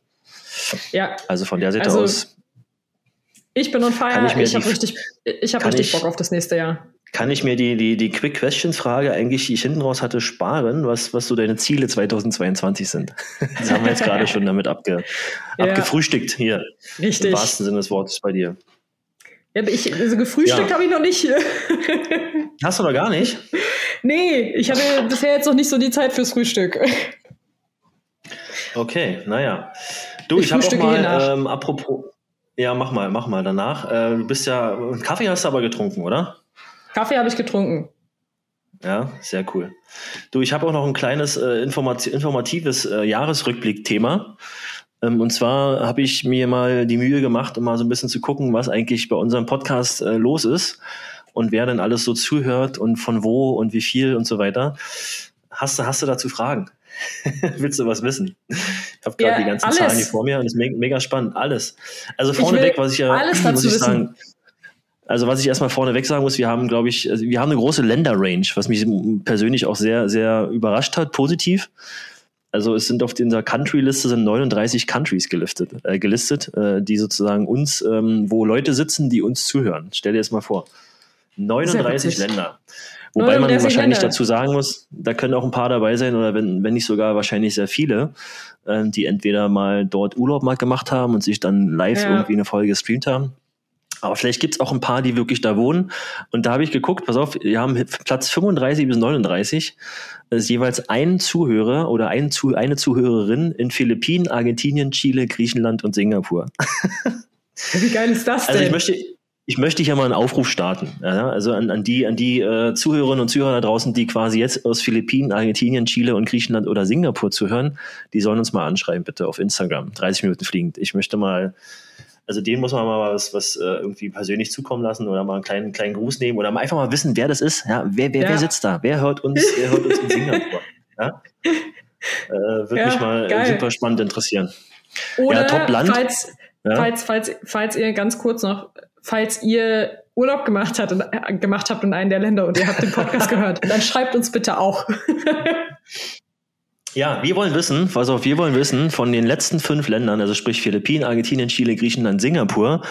Ja. Also von der Seite also, aus. Ich bin on fire. Ich, ich habe richtig, ich hab richtig ich, Bock auf das nächste Jahr. Kann ich mir die, die, die Quick Questions Frage eigentlich, die ich hinten raus hatte, sparen, was, was so deine Ziele 2022 sind? Das haben wir jetzt gerade schon damit abge, ja. abgefrühstückt hier. Richtig. Im wahrsten Sinne des Wortes bei dir. Ja, ich, also gefrühstückt ja. habe ich noch nicht. Hast du noch gar nicht? Nee, ich hatte bisher jetzt noch nicht so die Zeit fürs Frühstück. Okay, naja. Du, ich, ich habe auch mal, ähm, apropos, ja, mach mal, mach mal danach. Äh, du bist ja, Kaffee hast du aber getrunken, oder? Kaffee habe ich getrunken. Ja, sehr cool. Du, ich habe auch noch ein kleines äh, informati informatives äh, Jahresrückblick-Thema. Ähm, und zwar habe ich mir mal die Mühe gemacht, um mal so ein bisschen zu gucken, was eigentlich bei unserem Podcast äh, los ist und wer denn alles so zuhört und von wo und wie viel und so weiter. Hast du, hast du dazu Fragen? Willst du was wissen? Ich habe gerade ja, die ganzen alles. Zahlen hier vor mir und es ist me mega spannend. Alles. Also vorneweg, was ich ja, alles muss ich sagen, also was ich erstmal vorneweg sagen muss, wir haben, glaube ich, also wir haben eine große Länderrange, was mich persönlich auch sehr, sehr überrascht hat, positiv. Also es sind auf dieser Country-Liste sind 39 Countries gelistet, äh, gelistet äh, die sozusagen uns, ähm, wo Leute sitzen, die uns zuhören. Stell dir das mal vor. 39 Länder. Wobei man wahrscheinlich Länder. dazu sagen muss, da können auch ein paar dabei sein oder wenn, wenn nicht sogar wahrscheinlich sehr viele, äh, die entweder mal dort Urlaub mal gemacht haben und sich dann live ja. irgendwie eine Folge gestreamt haben aber vielleicht gibt es auch ein paar, die wirklich da wohnen. Und da habe ich geguckt, pass auf, wir haben Platz 35 bis 39 ist jeweils ein Zuhörer oder ein, eine Zuhörerin in Philippinen, Argentinien, Chile, Griechenland und Singapur. Wie geil ist das denn? Also ich möchte, ich möchte hier mal einen Aufruf starten. Ja, also an, an die, an die äh, Zuhörerinnen und Zuhörer da draußen, die quasi jetzt aus Philippinen, Argentinien, Chile und Griechenland oder Singapur zuhören, die sollen uns mal anschreiben, bitte, auf Instagram. 30 Minuten fliegend. Ich möchte mal also den muss man mal was, was äh, irgendwie persönlich zukommen lassen oder mal einen kleinen, kleinen Gruß nehmen oder mal einfach mal wissen, wer das ist. Ja, wer, wer, ja. wer sitzt da? Wer hört uns, wer hört uns in Singapur? Ja? Äh, Würde ja, mich mal geil. super spannend interessieren. Oder ja, Top-Land. Falls, falls, falls, falls ihr ganz kurz noch, falls ihr Urlaub gemacht, hat und, äh, gemacht habt in einem der Länder und ihr habt den Podcast gehört, dann schreibt uns bitte auch. Ja, wir wollen wissen, also wir wollen wissen, von den letzten fünf Ländern, also sprich Philippinen, Argentinien, Chile, Griechenland, Singapur,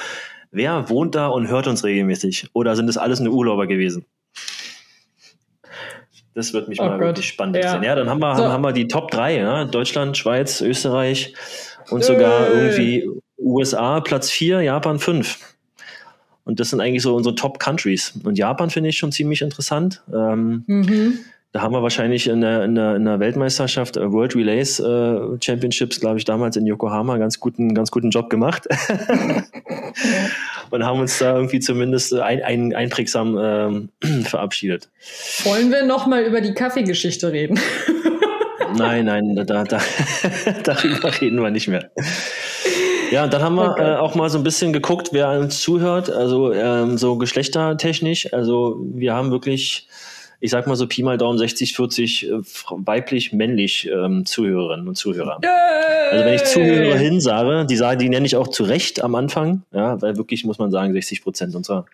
wer wohnt da und hört uns regelmäßig? Oder sind das alles nur Urlauber gewesen? Das wird mich oh mal Gott. wirklich spannend ja. Ja, dann haben wir, so. haben, haben, wir die Top 3, ja? Deutschland, Schweiz, Österreich und sogar äh. irgendwie USA Platz 4, Japan 5. Und das sind eigentlich so unsere Top Countries. Und Japan finde ich schon ziemlich interessant. Ähm, mhm. Da haben wir wahrscheinlich in der, in der, in der Weltmeisterschaft äh, World Relays äh, Championships, glaube ich, damals in Yokohama ganz guten, ganz guten Job gemacht. Und haben uns da irgendwie zumindest ein, ein, einprägsam ähm, verabschiedet. Wollen wir nochmal über die Kaffeegeschichte reden? nein, nein, da, da, darüber reden wir nicht mehr. Ja, und dann haben wir okay. äh, auch mal so ein bisschen geguckt, wer uns zuhört, also ähm, so geschlechtertechnisch. Also wir haben wirklich ich sag mal so Pi mal Daumen 60, 40 äh, weiblich, männlich ähm, Zuhörerinnen und Zuhörer. Yay! Also wenn ich Zuhörerin sage, die sagen, die nenne ich auch zu Recht am Anfang, ja, weil wirklich muss man sagen, 60 Prozent unserer,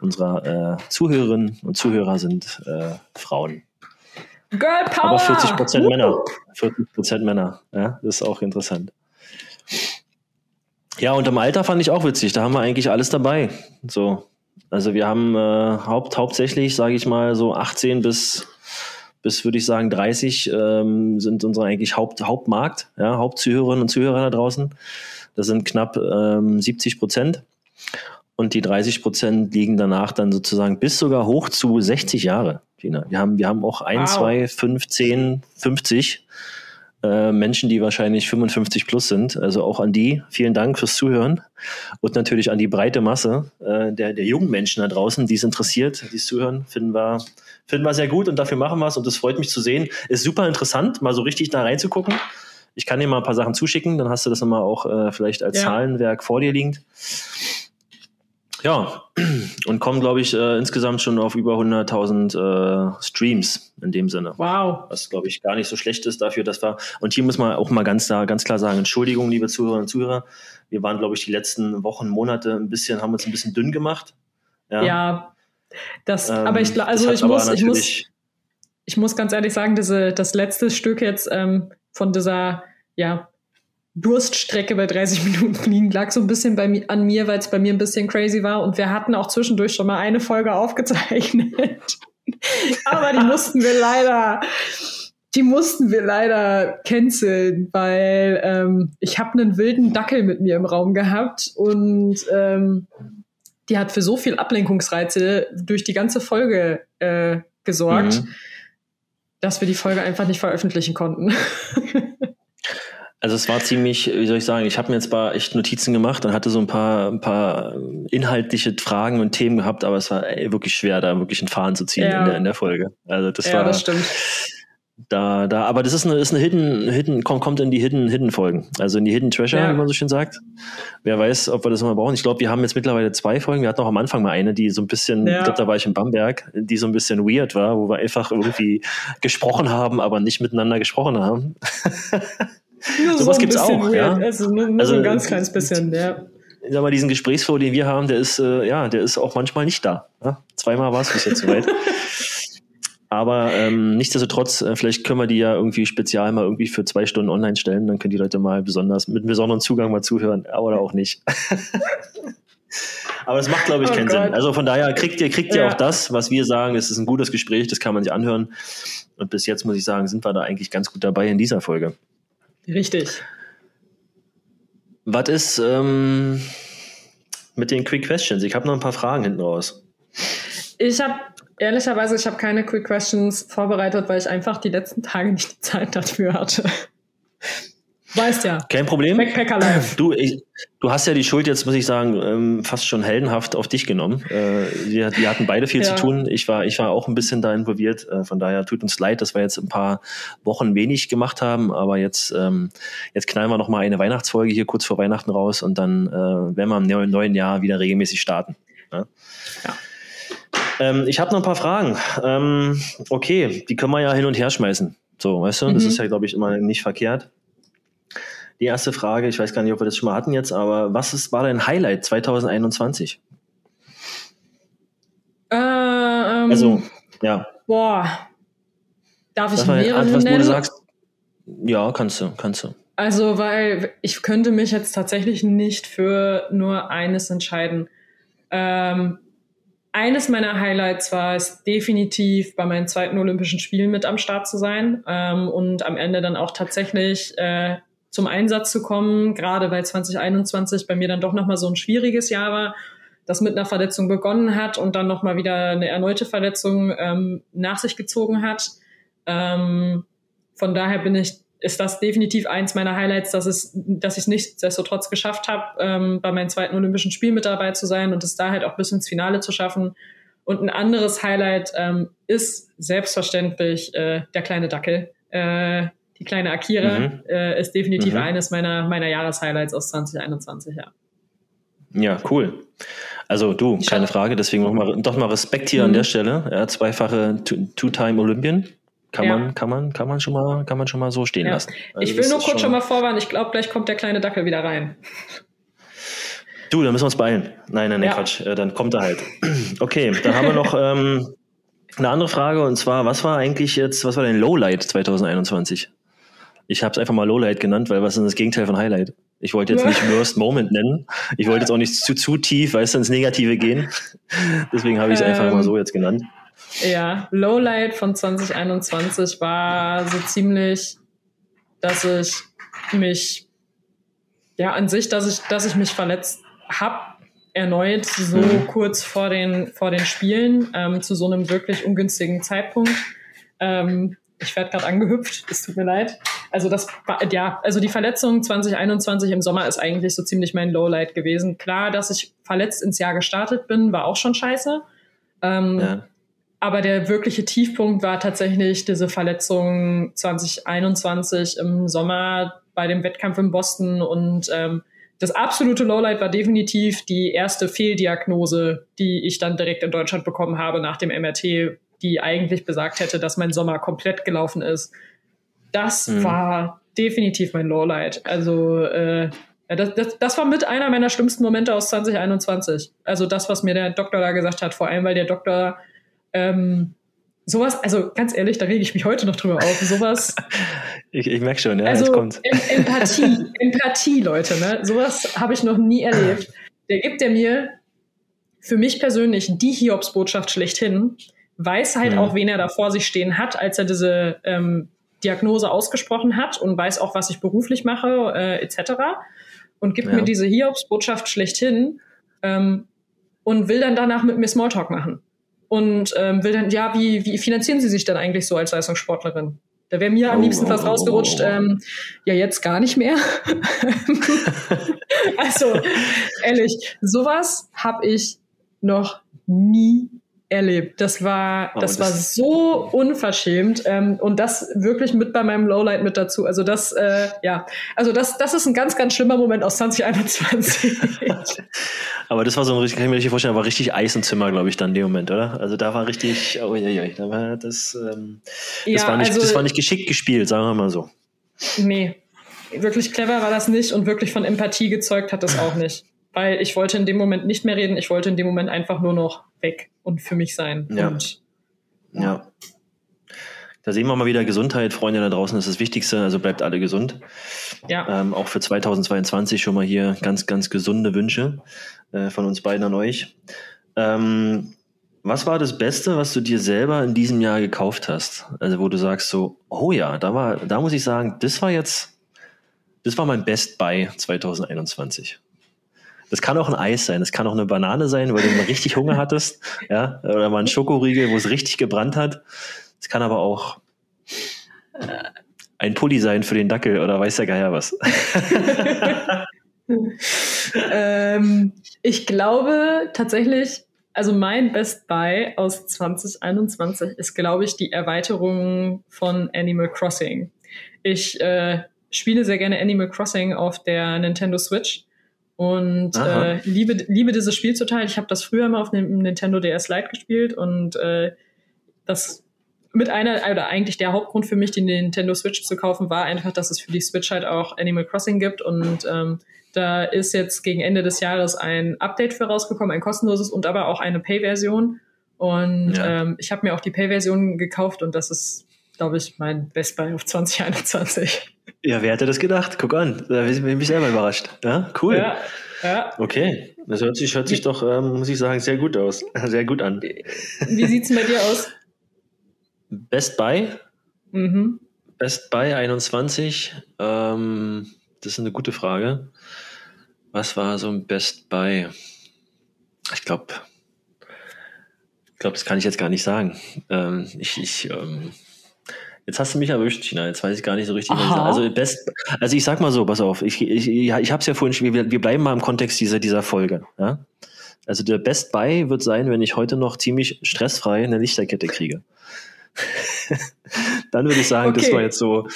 unserer äh, Zuhörerinnen und Zuhörer sind äh, Frauen. Girl Power! Aber 40 Prozent Männer. 40 Prozent Männer, ja, das ist auch interessant. Ja, und im Alter fand ich auch witzig. Da haben wir eigentlich alles dabei. So, also wir haben äh, haupt, hauptsächlich, sage ich mal, so 18 bis bis würde ich sagen 30 ähm, sind unsere eigentlich Haupt, Hauptmarkt, ja, Hauptzuhörerinnen und Zuhörer da draußen. Das sind knapp ähm, 70 Prozent. Und die 30 Prozent liegen danach dann sozusagen bis sogar hoch zu 60 Jahre. Wir haben, wir haben auch ein, wow. zwei, fünf, zehn, 50 äh, Menschen, die wahrscheinlich 55 plus sind. Also auch an die vielen Dank fürs Zuhören und natürlich an die breite Masse äh, der, der jungen Menschen da draußen, die es interessiert, die es zuhören, finden wir, finden wir sehr gut und dafür machen wir es und das freut mich zu sehen. Ist super interessant, mal so richtig da reinzugucken. Ich kann dir mal ein paar Sachen zuschicken, dann hast du das nochmal auch äh, vielleicht als ja. Zahlenwerk vor dir liegend. Ja, und kommen, glaube ich, äh, insgesamt schon auf über 100.000 äh, Streams in dem Sinne. Wow. Was, glaube ich, gar nicht so schlecht ist dafür, dass wir, und hier muss man auch mal ganz, da, ganz klar sagen, Entschuldigung, liebe Zuhörerinnen und Zuhörer, wir waren, glaube ich, die letzten Wochen, Monate ein bisschen, haben uns ein bisschen dünn gemacht. Ja, ja das, ähm, aber ich, also ich muss, ich muss, ich muss ganz ehrlich sagen, diese, das letzte Stück jetzt ähm, von dieser, ja, Durststrecke bei 30 Minuten fliegen lag so ein bisschen bei mir, an mir, weil es bei mir ein bisschen crazy war. Und wir hatten auch zwischendurch schon mal eine Folge aufgezeichnet. Aber die mussten wir leider, die mussten wir leider canceln, weil ähm, ich habe einen wilden Dackel mit mir im Raum gehabt und ähm, die hat für so viel Ablenkungsreize durch die ganze Folge äh, gesorgt, mhm. dass wir die Folge einfach nicht veröffentlichen konnten. Also es war ziemlich, wie soll ich sagen, ich habe mir jetzt paar echt Notizen gemacht und hatte so ein paar, ein paar inhaltliche Fragen und Themen gehabt, aber es war ey, wirklich schwer, da wirklich einen Faden zu ziehen ja. in, der, in der Folge. Also das ja, war. das stimmt. Da, da, aber das ist eine, ist eine Hidden, Hidden, kommt, kommt in die Hidden, Hidden Folgen. Also in die Hidden Treasure, ja. wie man so schön sagt. Wer weiß, ob wir das mal brauchen. Ich glaube, wir haben jetzt mittlerweile zwei Folgen. Wir hatten auch am Anfang mal eine, die so ein bisschen, ja. ich glaube, da war ich in Bamberg, die so ein bisschen weird war, wo wir einfach irgendwie gesprochen haben, aber nicht miteinander gesprochen haben. Nur Sowas so gibt's auch. Weird. Ja? Also nur, nur also, so ein ganz kleines bisschen, ja. Sag mal, diesen Gesprächsflow, den wir haben, der ist, äh, ja, der ist auch manchmal nicht da. Ja? Zweimal war es bis jetzt soweit. Aber ähm, nichtsdestotrotz, äh, vielleicht können wir die ja irgendwie spezial mal irgendwie für zwei Stunden online stellen. Dann können die Leute mal besonders mit besonderen Zugang mal zuhören oder auch nicht. Aber es macht, glaube ich, oh keinen Gott. Sinn. Also von daher kriegt ihr, kriegt ihr ja. auch das, was wir sagen. Es ist ein gutes Gespräch, das kann man sich anhören. Und bis jetzt muss ich sagen, sind wir da eigentlich ganz gut dabei in dieser Folge. Richtig. Was ist ähm, mit den Quick Questions? Ich habe noch ein paar Fragen hinten raus. Ich habe ehrlicherweise, ich habe keine Quick Questions vorbereitet, weil ich einfach die letzten Tage nicht die Zeit dafür hatte. Weißt ja. Kein Problem. Backpacker Life. Du, ich, du hast ja die Schuld jetzt, muss ich sagen, ähm, fast schon heldenhaft auf dich genommen. Äh, wir, wir hatten beide viel ja. zu tun. Ich war, ich war auch ein bisschen da involviert. Äh, von daher tut uns leid, dass wir jetzt ein paar Wochen wenig gemacht haben. Aber jetzt, ähm, jetzt knallen wir noch mal eine Weihnachtsfolge hier kurz vor Weihnachten raus und dann äh, werden wir im neuen Jahr wieder regelmäßig starten. Ja. ja. Ähm, ich habe noch ein paar Fragen. Ähm, okay, die können wir ja hin und her schmeißen. So, weißt du, mhm. das ist ja, glaube ich, immer nicht verkehrt. Die erste Frage, ich weiß gar nicht, ob wir das schon mal hatten jetzt, aber was ist, war dein Highlight 2021? Äh, ähm, also, ja. Boah. Darf ich mehrere Antwort, nennen? Wo du sagst, ja, kannst du, kannst du. Also, weil ich könnte mich jetzt tatsächlich nicht für nur eines entscheiden. Ähm, eines meiner Highlights war es definitiv bei meinen zweiten Olympischen Spielen mit am Start zu sein ähm, und am Ende dann auch tatsächlich äh, zum Einsatz zu kommen, gerade weil 2021 bei mir dann doch nochmal so ein schwieriges Jahr war, das mit einer Verletzung begonnen hat und dann nochmal wieder eine erneute Verletzung ähm, nach sich gezogen hat. Ähm, von daher bin ich, ist das definitiv eins meiner Highlights, dass es, dass ich es nichtsdestotrotz geschafft habe, ähm, bei meinen zweiten Olympischen Spielen mit dabei zu sein und es da halt auch bis ins Finale zu schaffen. Und ein anderes Highlight ähm, ist selbstverständlich äh, der kleine Dackel. Äh, die kleine Akira mhm. äh, ist definitiv mhm. eines meiner, meiner Jahreshighlights aus 2021, ja. Ja, cool. Also du, keine Frage, deswegen noch mal, doch mal Respekt hier mhm. an der Stelle. Ja, zweifache Two-Time Olympian. Kann ja. man, kann man, kann man schon mal, kann man schon mal so stehen ja. lassen. Also ich will nur kurz schon, schon mal vorwarnen, ich glaube, gleich kommt der kleine Dackel wieder rein. Du, da müssen wir uns beeilen. Nein, nein, nein, ja. Quatsch. Äh, dann kommt er halt. Okay, dann haben wir noch ähm, eine andere Frage und zwar, was war eigentlich jetzt, was war dein Lowlight 2021? Ich habe es einfach mal Lowlight genannt, weil was ist das Gegenteil von Highlight? Ich wollte jetzt nicht Worst Moment nennen. Ich wollte jetzt auch nicht zu, zu tief, weißt du, ins Negative gehen. Deswegen habe ich es ähm, einfach mal so jetzt genannt. Ja, Lowlight von 2021 war so ziemlich, dass ich mich, ja, an sich, dass ich, dass ich mich verletzt habe erneut so mhm. kurz vor den, vor den Spielen ähm, zu so einem wirklich ungünstigen Zeitpunkt. Ähm, ich werde gerade angehüpft, es tut mir leid. Also das ja, also die Verletzung 2021 im Sommer ist eigentlich so ziemlich mein Lowlight gewesen. Klar, dass ich verletzt ins Jahr gestartet bin, war auch schon scheiße. Ähm, ja. Aber der wirkliche Tiefpunkt war tatsächlich diese Verletzung 2021 im Sommer bei dem Wettkampf in Boston und ähm, das absolute Lowlight war definitiv die erste Fehldiagnose, die ich dann direkt in Deutschland bekommen habe nach dem MRT, die eigentlich besagt hätte, dass mein Sommer komplett gelaufen ist. Das mhm. war definitiv mein Lowlight. Also äh, das, das, das war mit einer meiner schlimmsten Momente aus 2021. Also das, was mir der Doktor da gesagt hat, vor allem weil der Doktor ähm, sowas, also ganz ehrlich, da rege ich mich heute noch drüber auf. Sowas. ich, ich merke schon, ja, also, jetzt kommt. Empathie, Empathie, Leute, ne? Sowas habe ich noch nie erlebt. Der gibt der mir für mich persönlich die Hiobsbotschaft schlechthin, weiß halt ja. auch, wen er da vor sich stehen hat, als er diese ähm, Diagnose ausgesprochen hat und weiß auch, was ich beruflich mache, äh, etc. Und gibt ja. mir diese Hiobsbotschaft schlechthin ähm, und will dann danach mit mir Smalltalk machen und ähm, will dann, ja, wie, wie finanzieren Sie sich denn eigentlich so als Leistungssportlerin? Da wäre mir am oh, liebsten fast oh, oh, rausgerutscht, oh, oh. Ähm, ja, jetzt gar nicht mehr. also, ehrlich, sowas habe ich noch nie erlebt. Das war, oh, das, das, war so unverschämt ähm, und das wirklich mit bei meinem Lowlight mit dazu. Also das, äh, ja, also das, das ist ein ganz, ganz schlimmer Moment aus 2021. Aber das war so ein richtig, kann ich mir richtig vorstellen, war richtig Eis im Zimmer, glaube ich, dann in dem Moment, oder? Also da war richtig, oh ja, ja, da war das, ähm, das ja, war nicht, also, das war nicht geschickt gespielt, sagen wir mal so. Nee, wirklich clever war das nicht und wirklich von Empathie gezeugt hat das auch nicht weil ich wollte in dem Moment nicht mehr reden, ich wollte in dem Moment einfach nur noch weg und für mich sein. Ja. Und, ja. ja. Da sehen wir mal wieder Gesundheit, Freunde da draußen, ist das Wichtigste, also bleibt alle gesund. Ja. Ähm, auch für 2022 schon mal hier ganz, ganz gesunde Wünsche äh, von uns beiden an euch. Ähm, was war das Beste, was du dir selber in diesem Jahr gekauft hast? Also wo du sagst so, oh ja, da war, da muss ich sagen, das war jetzt, das war mein Best Buy 2021. Das kann auch ein Eis sein, das kann auch eine Banane sein, weil du mal richtig Hunger hattest, ja, oder mal ein Schokoriegel, wo es richtig gebrannt hat. Es kann aber auch äh, ein Pulli sein für den Dackel oder weiß der Geier was. ähm, ich glaube tatsächlich, also mein Best Buy aus 2021 ist, glaube ich, die Erweiterung von Animal Crossing. Ich äh, spiele sehr gerne Animal Crossing auf der Nintendo Switch und äh, liebe, liebe dieses Spiel total. Ich habe das früher mal auf dem Nintendo DS Lite gespielt und äh, das mit einer, oder eigentlich der Hauptgrund für mich, die Nintendo Switch zu kaufen, war einfach, dass es für die Switch halt auch Animal Crossing gibt und ähm, da ist jetzt gegen Ende des Jahres ein Update für rausgekommen, ein kostenloses und aber auch eine Pay-Version. Und ja. ähm, ich habe mir auch die Pay-Version gekauft und das ist, glaube ich, mein Best Buy auf 2021. Ja, wer hätte das gedacht? Guck an, da bin ich selber überrascht. Ja, cool. Ja, ja. Okay, das hört sich, hört sich doch, ähm, muss ich sagen, sehr gut aus. Sehr gut an. Wie sieht's denn bei dir aus? Best Buy? Mhm. Best Buy 21. Ähm, das ist eine gute Frage. Was war so ein Best Buy? Ich glaube, ich glaube, das kann ich jetzt gar nicht sagen. Ähm, ich, ich ähm, Jetzt hast du mich erwischt, China. Jetzt weiß ich gar nicht so richtig. Also, best, also ich sag mal so, pass auf. Ich, ich, ich habe es ja vorhin, wir, wir bleiben mal im Kontext dieser, dieser Folge. Ja? Also der Best Buy wird sein, wenn ich heute noch ziemlich stressfrei eine Lichterkette kriege. Dann würde ich sagen, okay. das war jetzt so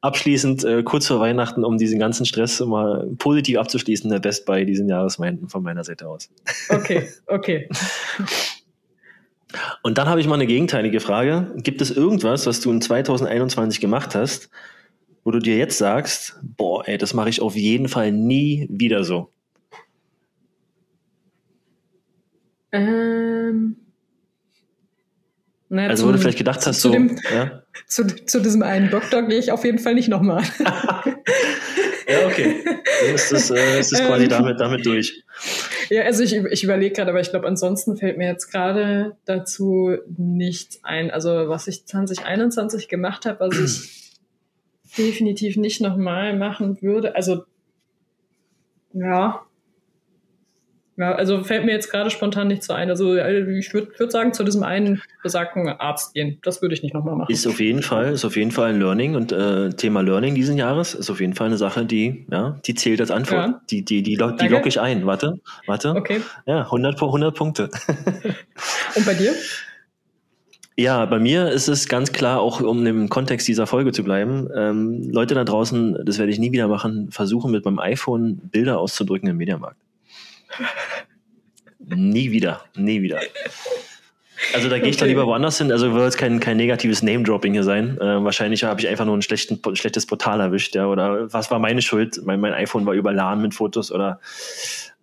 abschließend äh, kurz vor Weihnachten, um diesen ganzen Stress mal positiv abzuschließen, der Best Buy diesen Jahres von meiner Seite aus. Okay, okay. Und dann habe ich mal eine gegenteilige Frage. Gibt es irgendwas, was du in 2021 gemacht hast, wo du dir jetzt sagst, boah, ey, das mache ich auf jeden Fall nie wieder so? Ähm. Na, also, wo du vielleicht gedacht zu, hast, zu so. Dem, ja? zu, zu diesem einen Doktor gehe ich auf jeden Fall nicht nochmal. ja, okay. Dann ist das, äh, ist das quasi ähm, damit, damit durch. Ja, also ich, ich überlege gerade, aber ich glaube, ansonsten fällt mir jetzt gerade dazu nichts ein. Also was ich 2021 gemacht habe, was ich definitiv nicht nochmal machen würde. Also ja. Ja, also fällt mir jetzt gerade spontan nicht so ein. Also äh, ich würde würd sagen, zu diesem einen besagten Arzt gehen. Das würde ich nicht nochmal machen. Ist auf jeden Fall, ist auf jeden Fall ein Learning und äh, Thema Learning diesen Jahres ist auf jeden Fall eine Sache, die, ja, die zählt als Antwort. Ja. Die, die, die, die, die locke ich ein. Warte, warte. Okay. Ja, 100, 100 Punkte. und bei dir? Ja, bei mir ist es ganz klar, auch um im Kontext dieser Folge zu bleiben, ähm, Leute da draußen, das werde ich nie wieder machen, versuchen mit meinem iPhone Bilder auszudrücken im Mediamarkt nie wieder, nie wieder. Also da gehe ich okay. dann lieber woanders hin. Also wird jetzt kein, kein negatives Name-Dropping hier sein. Äh, wahrscheinlich habe ich einfach nur ein, ein schlechtes Portal erwischt, ja. Oder was war meine Schuld? Mein, mein iPhone war überladen mit Fotos oder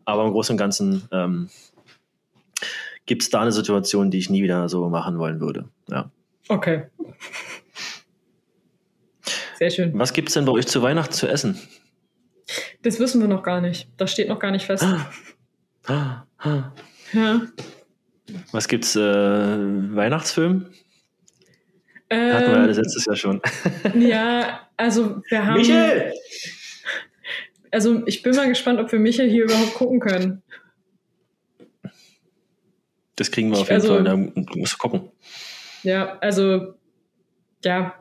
aber im Großen und Ganzen ähm, gibt es da eine Situation, die ich nie wieder so machen wollen würde. Ja. Okay. Sehr schön. Was gibt es denn bei euch zu Weihnachten zu essen? Das wissen wir noch gar nicht. Das steht noch gar nicht fest. Ja. Was gibt's? Äh, Weihnachtsfilm? Ähm, Hatten wir ja letztes Jahr schon. ja, also wir haben. Michael! Also ich bin mal gespannt, ob wir Michael hier überhaupt gucken können. Das kriegen wir auf jeden also, Fall. Da musst du gucken. Ja, also ja.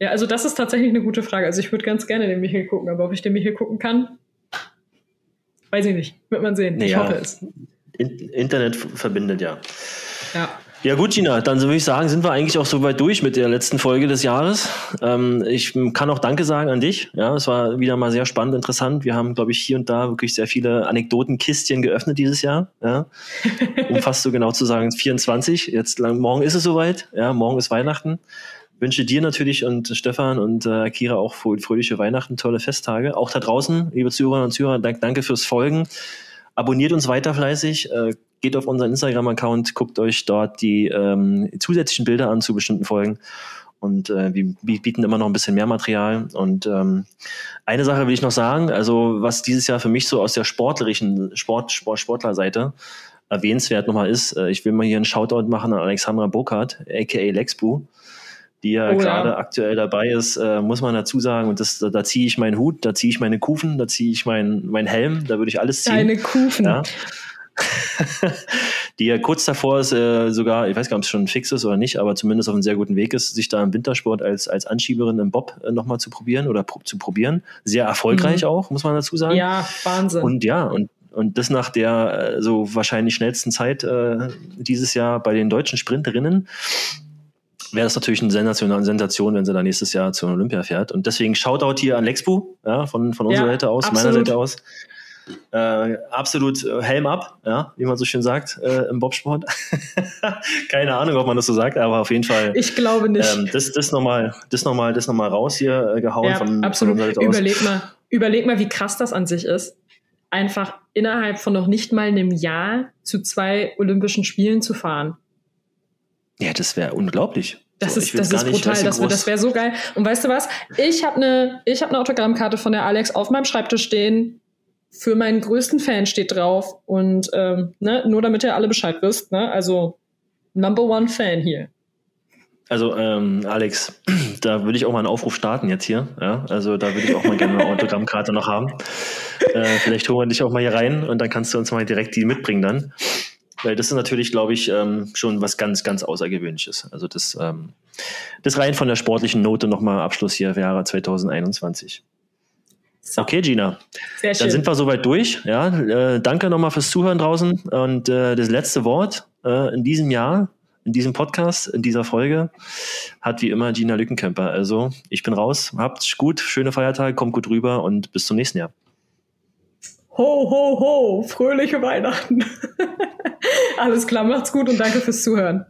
Ja, also das ist tatsächlich eine gute Frage. Also ich würde ganz gerne den Michael gucken, aber ob ich den Michael gucken kann, Weiß ich nicht. Wird man sehen. Ich hoffe es. Internet verbindet ja. Ja. Ja gut, Gina, dann würde ich sagen, sind wir eigentlich auch soweit durch mit der letzten Folge des Jahres. Ähm, ich kann auch Danke sagen an dich. Ja, es war wieder mal sehr spannend, interessant. Wir haben, glaube ich, hier und da wirklich sehr viele Anekdotenkistchen geöffnet dieses Jahr. Ja, um fast so genau zu sagen 24. Jetzt morgen ist es soweit. Ja, morgen ist Weihnachten wünsche dir natürlich und Stefan und äh, Kira auch fröhliche Weihnachten, tolle Festtage. Auch da draußen, liebe Zuhörerinnen und Zuhörer, danke fürs Folgen. Abonniert uns weiter fleißig, äh, geht auf unseren Instagram-Account, guckt euch dort die ähm, zusätzlichen Bilder an zu bestimmten Folgen. Und äh, wir bieten immer noch ein bisschen mehr Material. Und ähm, eine Sache will ich noch sagen, also was dieses Jahr für mich so aus der sportlerischen Sport, Sport Sportlerseite erwähnenswert nochmal ist, äh, ich will mal hier einen Shoutout machen an Alexandra Burkhardt, aka Lexbu die ja oh, gerade ja. aktuell dabei ist, äh, muss man dazu sagen. Und das, da, da ziehe ich meinen Hut, da ziehe ich meine Kufen, da ziehe ich meinen mein Helm, da würde ich alles ziehen. Deine Kufen. Ja. die ja kurz davor ist, äh, sogar, ich weiß gar nicht, ob es schon fix ist oder nicht, aber zumindest auf einem sehr guten Weg ist, sich da im Wintersport als, als Anschieberin im Bob äh, nochmal zu probieren oder pro zu probieren. Sehr erfolgreich mhm. auch, muss man dazu sagen. Ja, Wahnsinn. Und ja, und und das nach der äh, so wahrscheinlich schnellsten Zeit äh, dieses Jahr bei den deutschen Sprinterinnen wäre das natürlich eine Sensation, wenn sie dann nächstes Jahr zur Olympia fährt. Und deswegen Shoutout hier an Lexbu, ja, von, von unserer ja, Seite aus, absolut. meiner Seite aus. Äh, absolut äh, Helm ab, ja, wie man so schön sagt äh, im Bobsport. Keine Ahnung, ob man das so sagt, aber auf jeden Fall. Ich glaube nicht. Ähm, das das nochmal das noch mal, das noch mal raus hier äh, gehauen ja, von, absolut. Von überleg mal, überleg mal, wie krass das an sich ist. Einfach innerhalb von noch nicht mal einem Jahr zu zwei Olympischen Spielen zu fahren. Ja, das wäre unglaublich. Das so, ist, das ist brutal, nicht, das, das wäre so geil. Und weißt du was? Ich habe eine hab ne Autogrammkarte von der Alex auf meinem Schreibtisch stehen. Für meinen größten Fan steht drauf. Und ähm, ne, nur damit ihr alle Bescheid wisst. Ne? Also Number One Fan hier. Also ähm, Alex, da würde ich auch mal einen Aufruf starten jetzt hier. Ja? Also da würde ich auch mal gerne eine Autogrammkarte noch haben. Äh, vielleicht holen wir dich auch mal hier rein und dann kannst du uns mal direkt die mitbringen dann. Weil das ist natürlich, glaube ich, ähm, schon was ganz, ganz Außergewöhnliches. Also das, ähm, das rein von der sportlichen Note nochmal Abschluss hier für Jahre 2021. So. Okay, Gina. Sehr schön. Dann sind wir soweit durch. Ja, äh, danke nochmal fürs Zuhören draußen. Und äh, das letzte Wort äh, in diesem Jahr, in diesem Podcast, in dieser Folge, hat wie immer Gina Lückenkämper. Also ich bin raus. Habt gut, schöne Feiertage, kommt gut rüber und bis zum nächsten Jahr. Ho, ho, ho, fröhliche Weihnachten. Alles klar, macht's gut und danke fürs Zuhören.